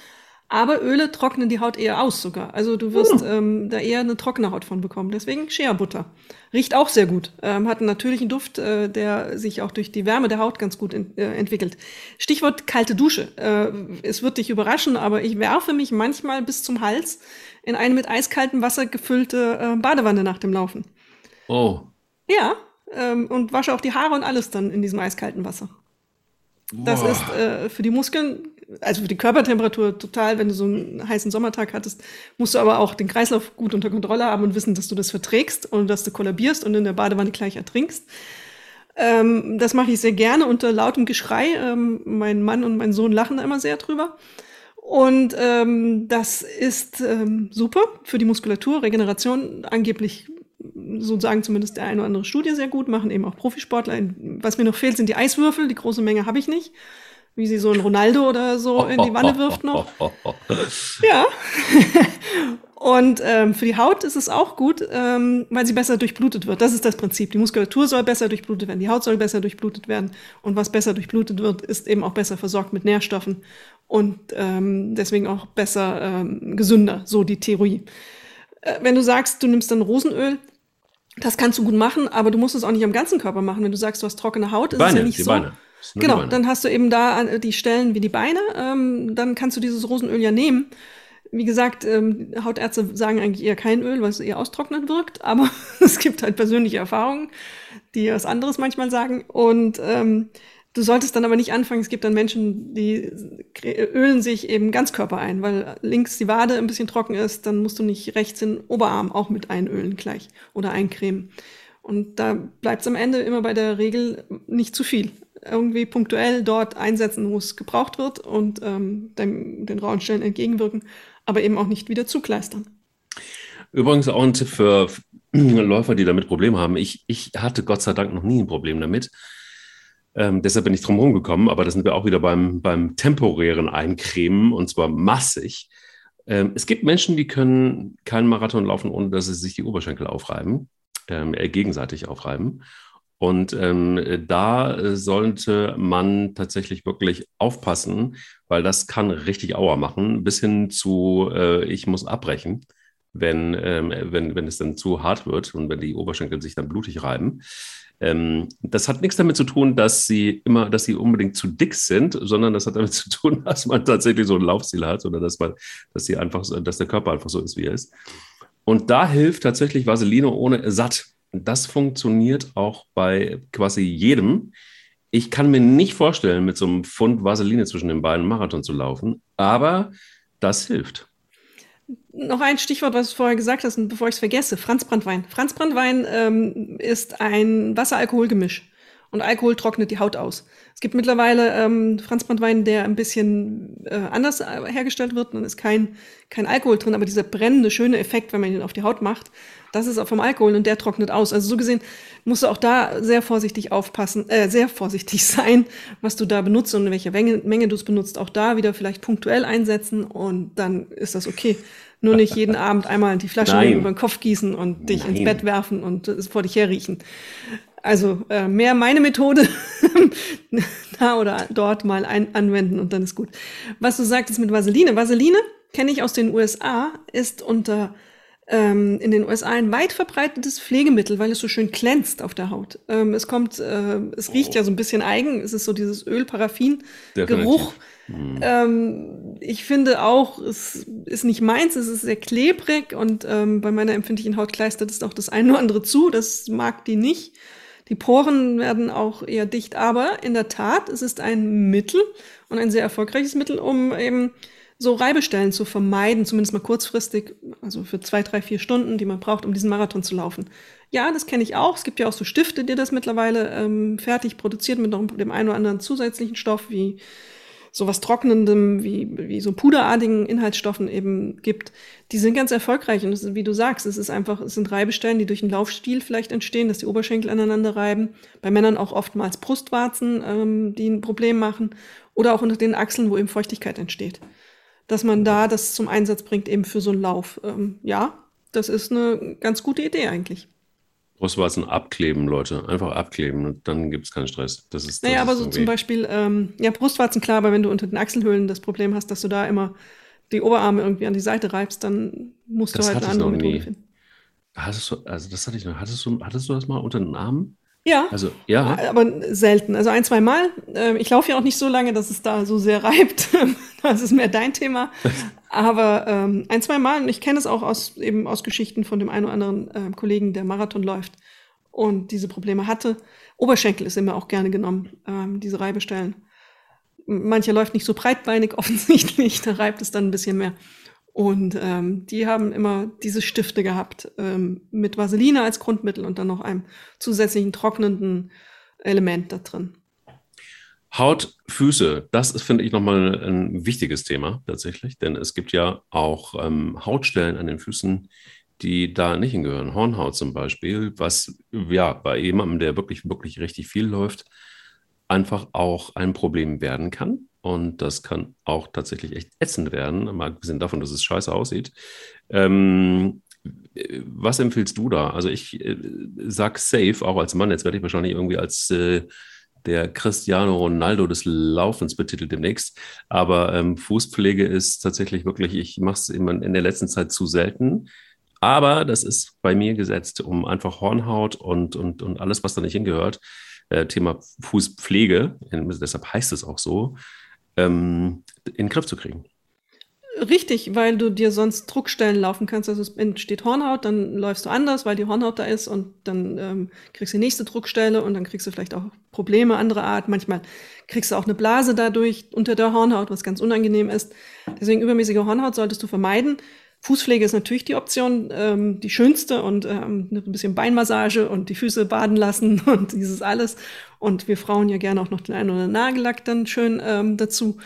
Aber Öle trocknen die Haut eher aus sogar. Also du wirst oh. ähm, da eher eine trockene Haut von bekommen. Deswegen Shea-Butter. Riecht auch sehr gut. Ähm, hat einen natürlichen Duft, äh, der sich auch durch die Wärme der Haut ganz gut in, äh, entwickelt. Stichwort kalte Dusche. Äh, es wird dich überraschen, aber ich werfe mich manchmal bis zum Hals in eine mit eiskaltem Wasser gefüllte äh, Badewanne nach dem Laufen. Oh. Ja, ähm, und wasche auch die Haare und alles dann in diesem eiskalten Wasser. Boah. Das ist äh, für die Muskeln, also für die Körpertemperatur total, wenn du so einen heißen Sommertag hattest, musst du aber auch den Kreislauf gut unter Kontrolle haben und wissen, dass du das verträgst und dass du kollabierst und in der Badewanne gleich ertrinkst. Ähm, das mache ich sehr gerne unter lautem Geschrei. Ähm, mein Mann und mein Sohn lachen da immer sehr drüber. Und ähm, das ist ähm, super für die Muskulatur, Regeneration. Angeblich so sagen zumindest der eine oder andere Studie sehr gut, machen eben auch Profisportler. Was mir noch fehlt, sind die Eiswürfel. Die große Menge habe ich nicht. Wie sie so ein Ronaldo oder so in die Wanne wirft noch. Ja. (laughs) Und ähm, für die Haut ist es auch gut, ähm, weil sie besser durchblutet wird. Das ist das Prinzip. Die Muskulatur soll besser durchblutet werden, die Haut soll besser durchblutet werden. Und was besser durchblutet wird, ist eben auch besser versorgt mit Nährstoffen und ähm, deswegen auch besser ähm, gesünder, so die Theorie. Äh, wenn du sagst, du nimmst dann Rosenöl, Das kannst du gut machen, aber du musst es auch nicht am ganzen Körper machen. Wenn du sagst, du hast trockene Haut, ist Beine, es ja nicht die so. Beine. Genau, dann hast du eben da äh, die Stellen wie die Beine. Ähm, dann kannst du dieses Rosenöl ja nehmen. Wie gesagt, ähm, Hautärzte sagen eigentlich eher kein Öl, weil es eher austrocknend wirkt. Aber (laughs) es gibt halt persönliche Erfahrungen, die was anderes manchmal sagen. Und ähm, Du solltest dann aber nicht anfangen. Es gibt dann Menschen, die ölen sich eben Ganzkörper ein, weil links die Wade ein bisschen trocken ist, dann musst du nicht rechts den Oberarm auch mit einölen gleich oder eincremen. Und da bleibt es am Ende immer bei der Regel nicht zu viel. Irgendwie punktuell dort einsetzen, wo es gebraucht wird und ähm, dem, den rauen Stellen entgegenwirken, aber eben auch nicht wieder zukleistern. Übrigens auch ein Tipp für (clears throat) Läufer, die damit Probleme haben. Ich, ich hatte Gott sei Dank noch nie ein Problem damit. Ähm, deshalb bin ich drum gekommen, aber da sind wir auch wieder beim, beim temporären Eincremen und zwar massig. Ähm, es gibt Menschen, die können keinen Marathon laufen, ohne dass sie sich die Oberschenkel aufreiben, ähm, äh, gegenseitig aufreiben. Und ähm, da sollte man tatsächlich wirklich aufpassen, weil das kann richtig Auer machen, bis hin zu, äh, ich muss abbrechen, wenn, ähm, wenn, wenn es dann zu hart wird und wenn die Oberschenkel sich dann blutig reiben. Ähm, das hat nichts damit zu tun, dass sie immer, dass sie unbedingt zu dick sind, sondern das hat damit (laughs) zu tun, dass man tatsächlich so ein Laufziel hat oder dass man, dass sie einfach, dass der Körper einfach so ist, wie er ist. Und da hilft tatsächlich Vaseline ohne satt. Das funktioniert auch bei quasi jedem. Ich kann mir nicht vorstellen, mit so einem Pfund Vaseline zwischen den Beinen Marathon zu laufen, aber das hilft. Noch ein Stichwort, was du vorher gesagt hast, und bevor ich es vergesse. Franzbrandwein. Franzbrandwein ähm, ist ein Wasser-Alkohol-Gemisch. Und Alkohol trocknet die Haut aus. Es gibt mittlerweile ähm, Franzbrandwein, der ein bisschen äh, anders äh, hergestellt wird. Dann ist kein, kein Alkohol drin, aber dieser brennende, schöne Effekt, wenn man ihn auf die Haut macht, das ist auch vom Alkohol und der trocknet aus. Also so gesehen musst du auch da sehr vorsichtig aufpassen, äh, sehr vorsichtig (laughs) sein, was du da benutzt und in welcher Menge, Menge du es benutzt. Auch da wieder vielleicht punktuell einsetzen und dann ist das okay. Nur nicht jeden (laughs) Abend einmal die Flasche über den Kopf gießen und dich Nein. ins Bett werfen und es vor dich herriechen. Also äh, mehr meine Methode (laughs) da oder dort mal ein, anwenden und dann ist gut. Was du sagtest mit Vaseline. Vaseline kenne ich aus den USA, ist unter ähm, in den USA ein weit verbreitetes Pflegemittel, weil es so schön glänzt auf der Haut. Ähm, es kommt, äh, es riecht oh. ja so ein bisschen eigen. Es ist so dieses Öl-Paraffin-Geruch. Mhm. Ähm, ich finde auch, es ist nicht meins, es ist sehr klebrig und ähm, bei meiner empfindlichen Haut kleistert es auch das eine oder andere zu. Das mag die nicht. Die Poren werden auch eher dicht, aber in der Tat, es ist ein Mittel und ein sehr erfolgreiches Mittel, um eben so Reibestellen zu vermeiden, zumindest mal kurzfristig, also für zwei, drei, vier Stunden, die man braucht, um diesen Marathon zu laufen. Ja, das kenne ich auch. Es gibt ja auch so Stifte, die das mittlerweile ähm, fertig produziert mit noch dem einen oder anderen zusätzlichen Stoff, wie sowas Trocknendem, wie, wie so puderartigen Inhaltsstoffen eben gibt. Die sind ganz erfolgreich. Und ist, wie du sagst, es ist einfach, es sind Reibestellen, die durch den Laufstil vielleicht entstehen, dass die Oberschenkel aneinander reiben. Bei Männern auch oftmals Brustwarzen, ähm, die ein Problem machen. Oder auch unter den Achseln, wo eben Feuchtigkeit entsteht dass man da das zum Einsatz bringt, eben für so einen Lauf. Ähm, ja, das ist eine ganz gute Idee eigentlich. Brustwarzen abkleben, Leute. Einfach abkleben und dann gibt es keinen Stress. Das ist, das naja, aber so zum Beispiel, ähm, ja, Brustwarzen klar, aber wenn du unter den Achselhöhlen das Problem hast, dass du da immer die Oberarme irgendwie an die Seite reibst, dann musst das du halt eine andere Methode finden. Hattest du, also das hatte ich noch, hattest du, hattest du das mal unter den Armen? Ja. Also, ja. Aber selten. Also ein, zwei Mal. Ähm, ich laufe ja auch nicht so lange, dass es da so sehr reibt. (laughs) das ist mehr dein Thema. Aber ähm, ein, zwei Mal. Und ich kenne es auch aus, eben aus Geschichten von dem einen oder anderen äh, Kollegen, der Marathon läuft und diese Probleme hatte. Oberschenkel ist immer auch gerne genommen, ähm, diese Reibestellen. Mancher läuft nicht so breitbeinig (laughs) offensichtlich, da reibt es dann ein bisschen mehr. Und ähm, die haben immer diese Stifte gehabt ähm, mit Vaseline als Grundmittel und dann noch einem zusätzlichen trocknenden Element da drin. Haut, Füße, das finde ich, nochmal ein wichtiges Thema tatsächlich, denn es gibt ja auch ähm, Hautstellen an den Füßen, die da nicht hingehören. Hornhaut zum Beispiel, was ja bei jemandem, der wirklich, wirklich richtig viel läuft, einfach auch ein Problem werden kann. Und das kann auch tatsächlich echt ätzend werden, mal abgesehen davon, dass es scheiße aussieht. Ähm, was empfiehlst du da? Also ich äh, sag safe, auch als Mann, jetzt werde ich wahrscheinlich irgendwie als äh, der Cristiano Ronaldo des Laufens betitelt demnächst. Aber ähm, Fußpflege ist tatsächlich wirklich, ich mache es in der letzten Zeit zu selten. Aber das ist bei mir gesetzt, um einfach Hornhaut und, und, und alles, was da nicht hingehört, äh, Thema Fußpflege, deshalb heißt es auch so, ähm, in den Griff zu kriegen. Richtig, weil du dir sonst Druckstellen laufen kannst. Also es entsteht Hornhaut, dann läufst du anders, weil die Hornhaut da ist und dann ähm, kriegst du die nächste Druckstelle und dann kriegst du vielleicht auch Probleme anderer Art. Manchmal kriegst du auch eine Blase dadurch unter der Hornhaut, was ganz unangenehm ist. Deswegen übermäßige Hornhaut solltest du vermeiden. Fußpflege ist natürlich die Option, ähm, die schönste und ähm, ein bisschen Beinmassage und die Füße baden lassen (laughs) und dieses alles. Und wir Frauen ja gerne auch noch den einen oder anderen Nagellack dann schön ähm, dazu.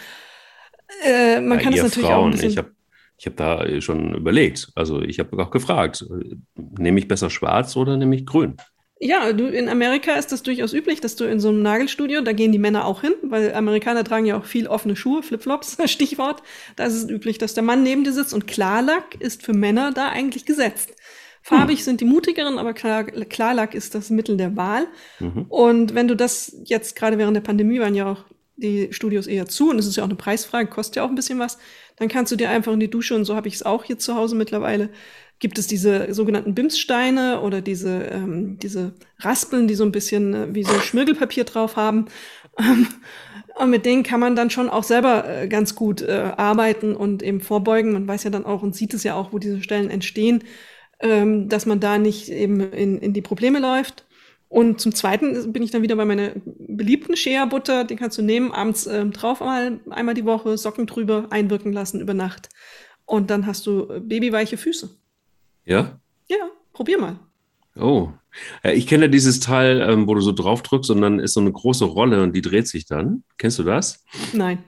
Äh, man ja, kann es natürlich Frauen, auch ein bisschen. Ich habe ich hab da schon überlegt. Also ich habe auch gefragt, nehme ich besser schwarz oder nehme ich grün? Ja, du, in Amerika ist das durchaus üblich, dass du in so einem Nagelstudio, da gehen die Männer auch hin, weil Amerikaner tragen ja auch viel offene Schuhe, Flipflops, (laughs) Stichwort. Da ist es üblich, dass der Mann neben dir sitzt und Klarlack ist für Männer da eigentlich gesetzt. Farbig hm. sind die mutigeren, aber Klar, Klarlack ist das Mittel der Wahl. Mhm. Und wenn du das jetzt gerade während der Pandemie waren ja auch die Studios eher zu und es ist ja auch eine Preisfrage, kostet ja auch ein bisschen was, dann kannst du dir einfach in die Dusche und so habe ich es auch hier zu Hause mittlerweile gibt es diese sogenannten Bimssteine oder diese, ähm, diese Raspeln, die so ein bisschen äh, wie so Schmirgelpapier drauf haben. und mit denen kann man dann schon auch selber äh, ganz gut äh, arbeiten und eben vorbeugen. Man weiß ja dann auch und sieht es ja auch, wo diese Stellen entstehen, ähm, dass man da nicht eben in, in die Probleme läuft. Und zum Zweiten bin ich dann wieder bei meiner beliebten Shea-Butter. Die kannst du nehmen, abends ähm, drauf mal einmal die Woche, Socken drüber, einwirken lassen über Nacht. Und dann hast du äh, babyweiche Füße. Ja? Ja, probier mal. Oh. Ja, ich kenne dieses Teil, ähm, wo du so drauf drückst und dann ist so eine große Rolle und die dreht sich dann. Kennst du das? Nein.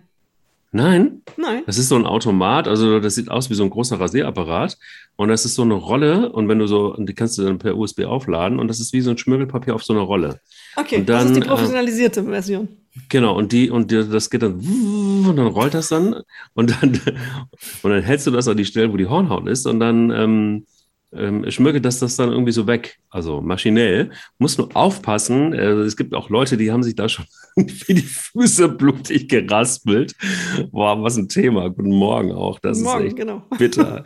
Nein? Nein. Das ist so ein Automat, also das sieht aus wie so ein großer Rasierapparat und das ist so eine Rolle und wenn du so, die kannst du dann per USB aufladen und das ist wie so ein Schmirgelpapier auf so einer Rolle. Okay, dann, das ist die äh, professionalisierte äh, Version. Genau, und die, und die, das geht dann, und dann rollt das dann und dann, (laughs) und dann hältst du das an die Stelle, wo die Hornhaut ist und dann, ähm, ich möge, dass das dann irgendwie so weg, also maschinell. Muss nur aufpassen. Äh, es gibt auch Leute, die haben sich da schon (laughs) wie die Füße blutig geraspelt. Boah, was ein Thema. Guten Morgen auch. Das Guten Morgen, ist echt genau. (laughs) bitter.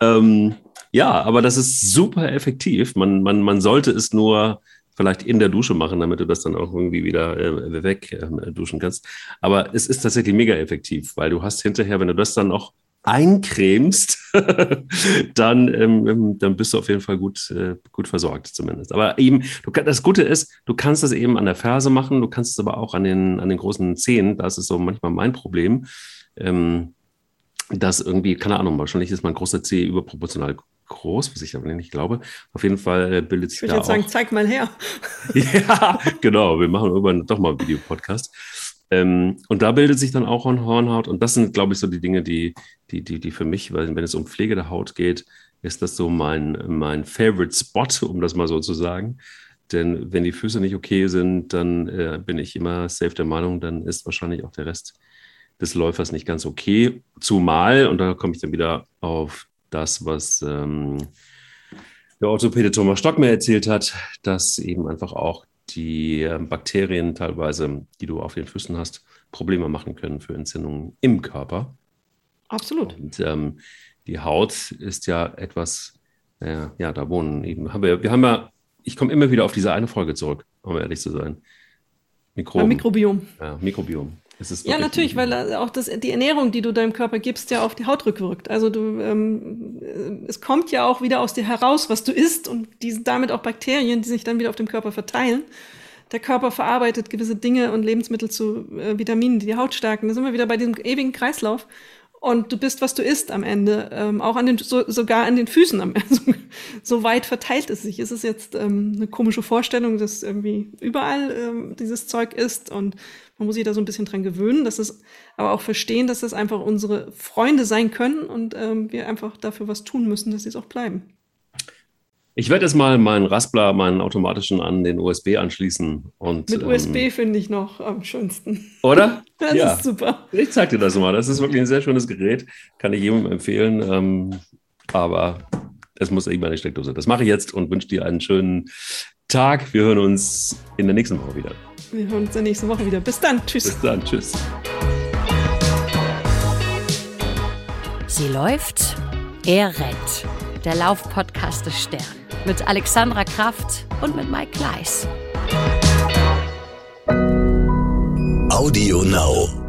ähm, ja, aber das ist super effektiv. Man, man, man sollte es nur vielleicht in der Dusche machen, damit du das dann auch irgendwie wieder äh, weg äh, duschen kannst. Aber es ist tatsächlich mega effektiv, weil du hast hinterher, wenn du das dann auch eincremst, (laughs) dann, ähm, ähm, dann bist du auf jeden Fall gut, äh, gut versorgt zumindest. Aber eben, du, das Gute ist, du kannst das eben an der Ferse machen, du kannst es aber auch an den, an den großen Zehen, das ist so manchmal mein Problem, ähm, dass irgendwie, keine Ahnung, wahrscheinlich ist mein großer Zeh überproportional groß, was ich aber nicht glaube. Auf jeden Fall äh, bildet sich ich da jetzt auch... sagen, zeig mal her. (laughs) ja, genau, wir machen irgendwann doch mal einen Videopodcast. Ähm, und da bildet sich dann auch Hornhaut. Und das sind, glaube ich, so die Dinge, die, die, die, die für mich, weil wenn es um Pflege der Haut geht, ist das so mein, mein Favorite Spot, (laughs) um das mal so zu sagen. Denn wenn die Füße nicht okay sind, dann äh, bin ich immer safe der Meinung, dann ist wahrscheinlich auch der Rest des Läufers nicht ganz okay. Zumal, und da komme ich dann wieder auf das, was ähm, der Orthopäde Thomas Stock mir erzählt hat, dass eben einfach auch die ähm, Bakterien teilweise, die du auf den Füßen hast, Probleme machen können für Entzündungen im Körper. Absolut. Und ähm, die Haut ist ja etwas, äh, ja, da wohnen eben, haben wir, wir haben ja, ich komme immer wieder auf diese eine Folge zurück, um ehrlich zu sein. Mikroben. Mikrobiom. Ja, Mikrobiom ja, natürlich, weil auch das, die Ernährung, die du deinem Körper gibst, ja auf die Haut rückwirkt. Also du, ähm, äh, es kommt ja auch wieder aus dir heraus, was du isst und die, damit auch Bakterien, die sich dann wieder auf dem Körper verteilen. Der Körper verarbeitet gewisse Dinge und Lebensmittel zu äh, Vitaminen, die die Haut stärken. Da sind wir wieder bei diesem ewigen Kreislauf und du bist, was du isst am Ende. Ähm, auch an den, so, sogar an den Füßen am Ende. (laughs) so weit verteilt es sich. Es ist jetzt ähm, eine komische Vorstellung, dass irgendwie überall ähm, dieses Zeug ist und man muss sich da so ein bisschen dran gewöhnen, dass es aber auch verstehen, dass das einfach unsere Freunde sein können und ähm, wir einfach dafür was tun müssen, dass sie es auch bleiben. Ich werde jetzt mal meinen Raspler, meinen automatischen an den USB anschließen. Und, Mit ähm, USB finde ich noch am schönsten. Oder? (laughs) Das ja. ist super. Ich zeig dir das mal. Das ist wirklich ein sehr schönes Gerät. Kann ich jedem empfehlen. Ähm, aber es muss irgendwann eine Steckdose. Das mache ich jetzt und wünsche dir einen schönen Tag. Wir hören uns in der nächsten Woche wieder. Wir hören uns ja nächste Woche wieder. Bis dann. Tschüss. Bis dann. Tschüss. Sie läuft, er rennt. Der Laufpodcast des Stern. Mit Alexandra Kraft und mit Mike Kleiss. Audio Now.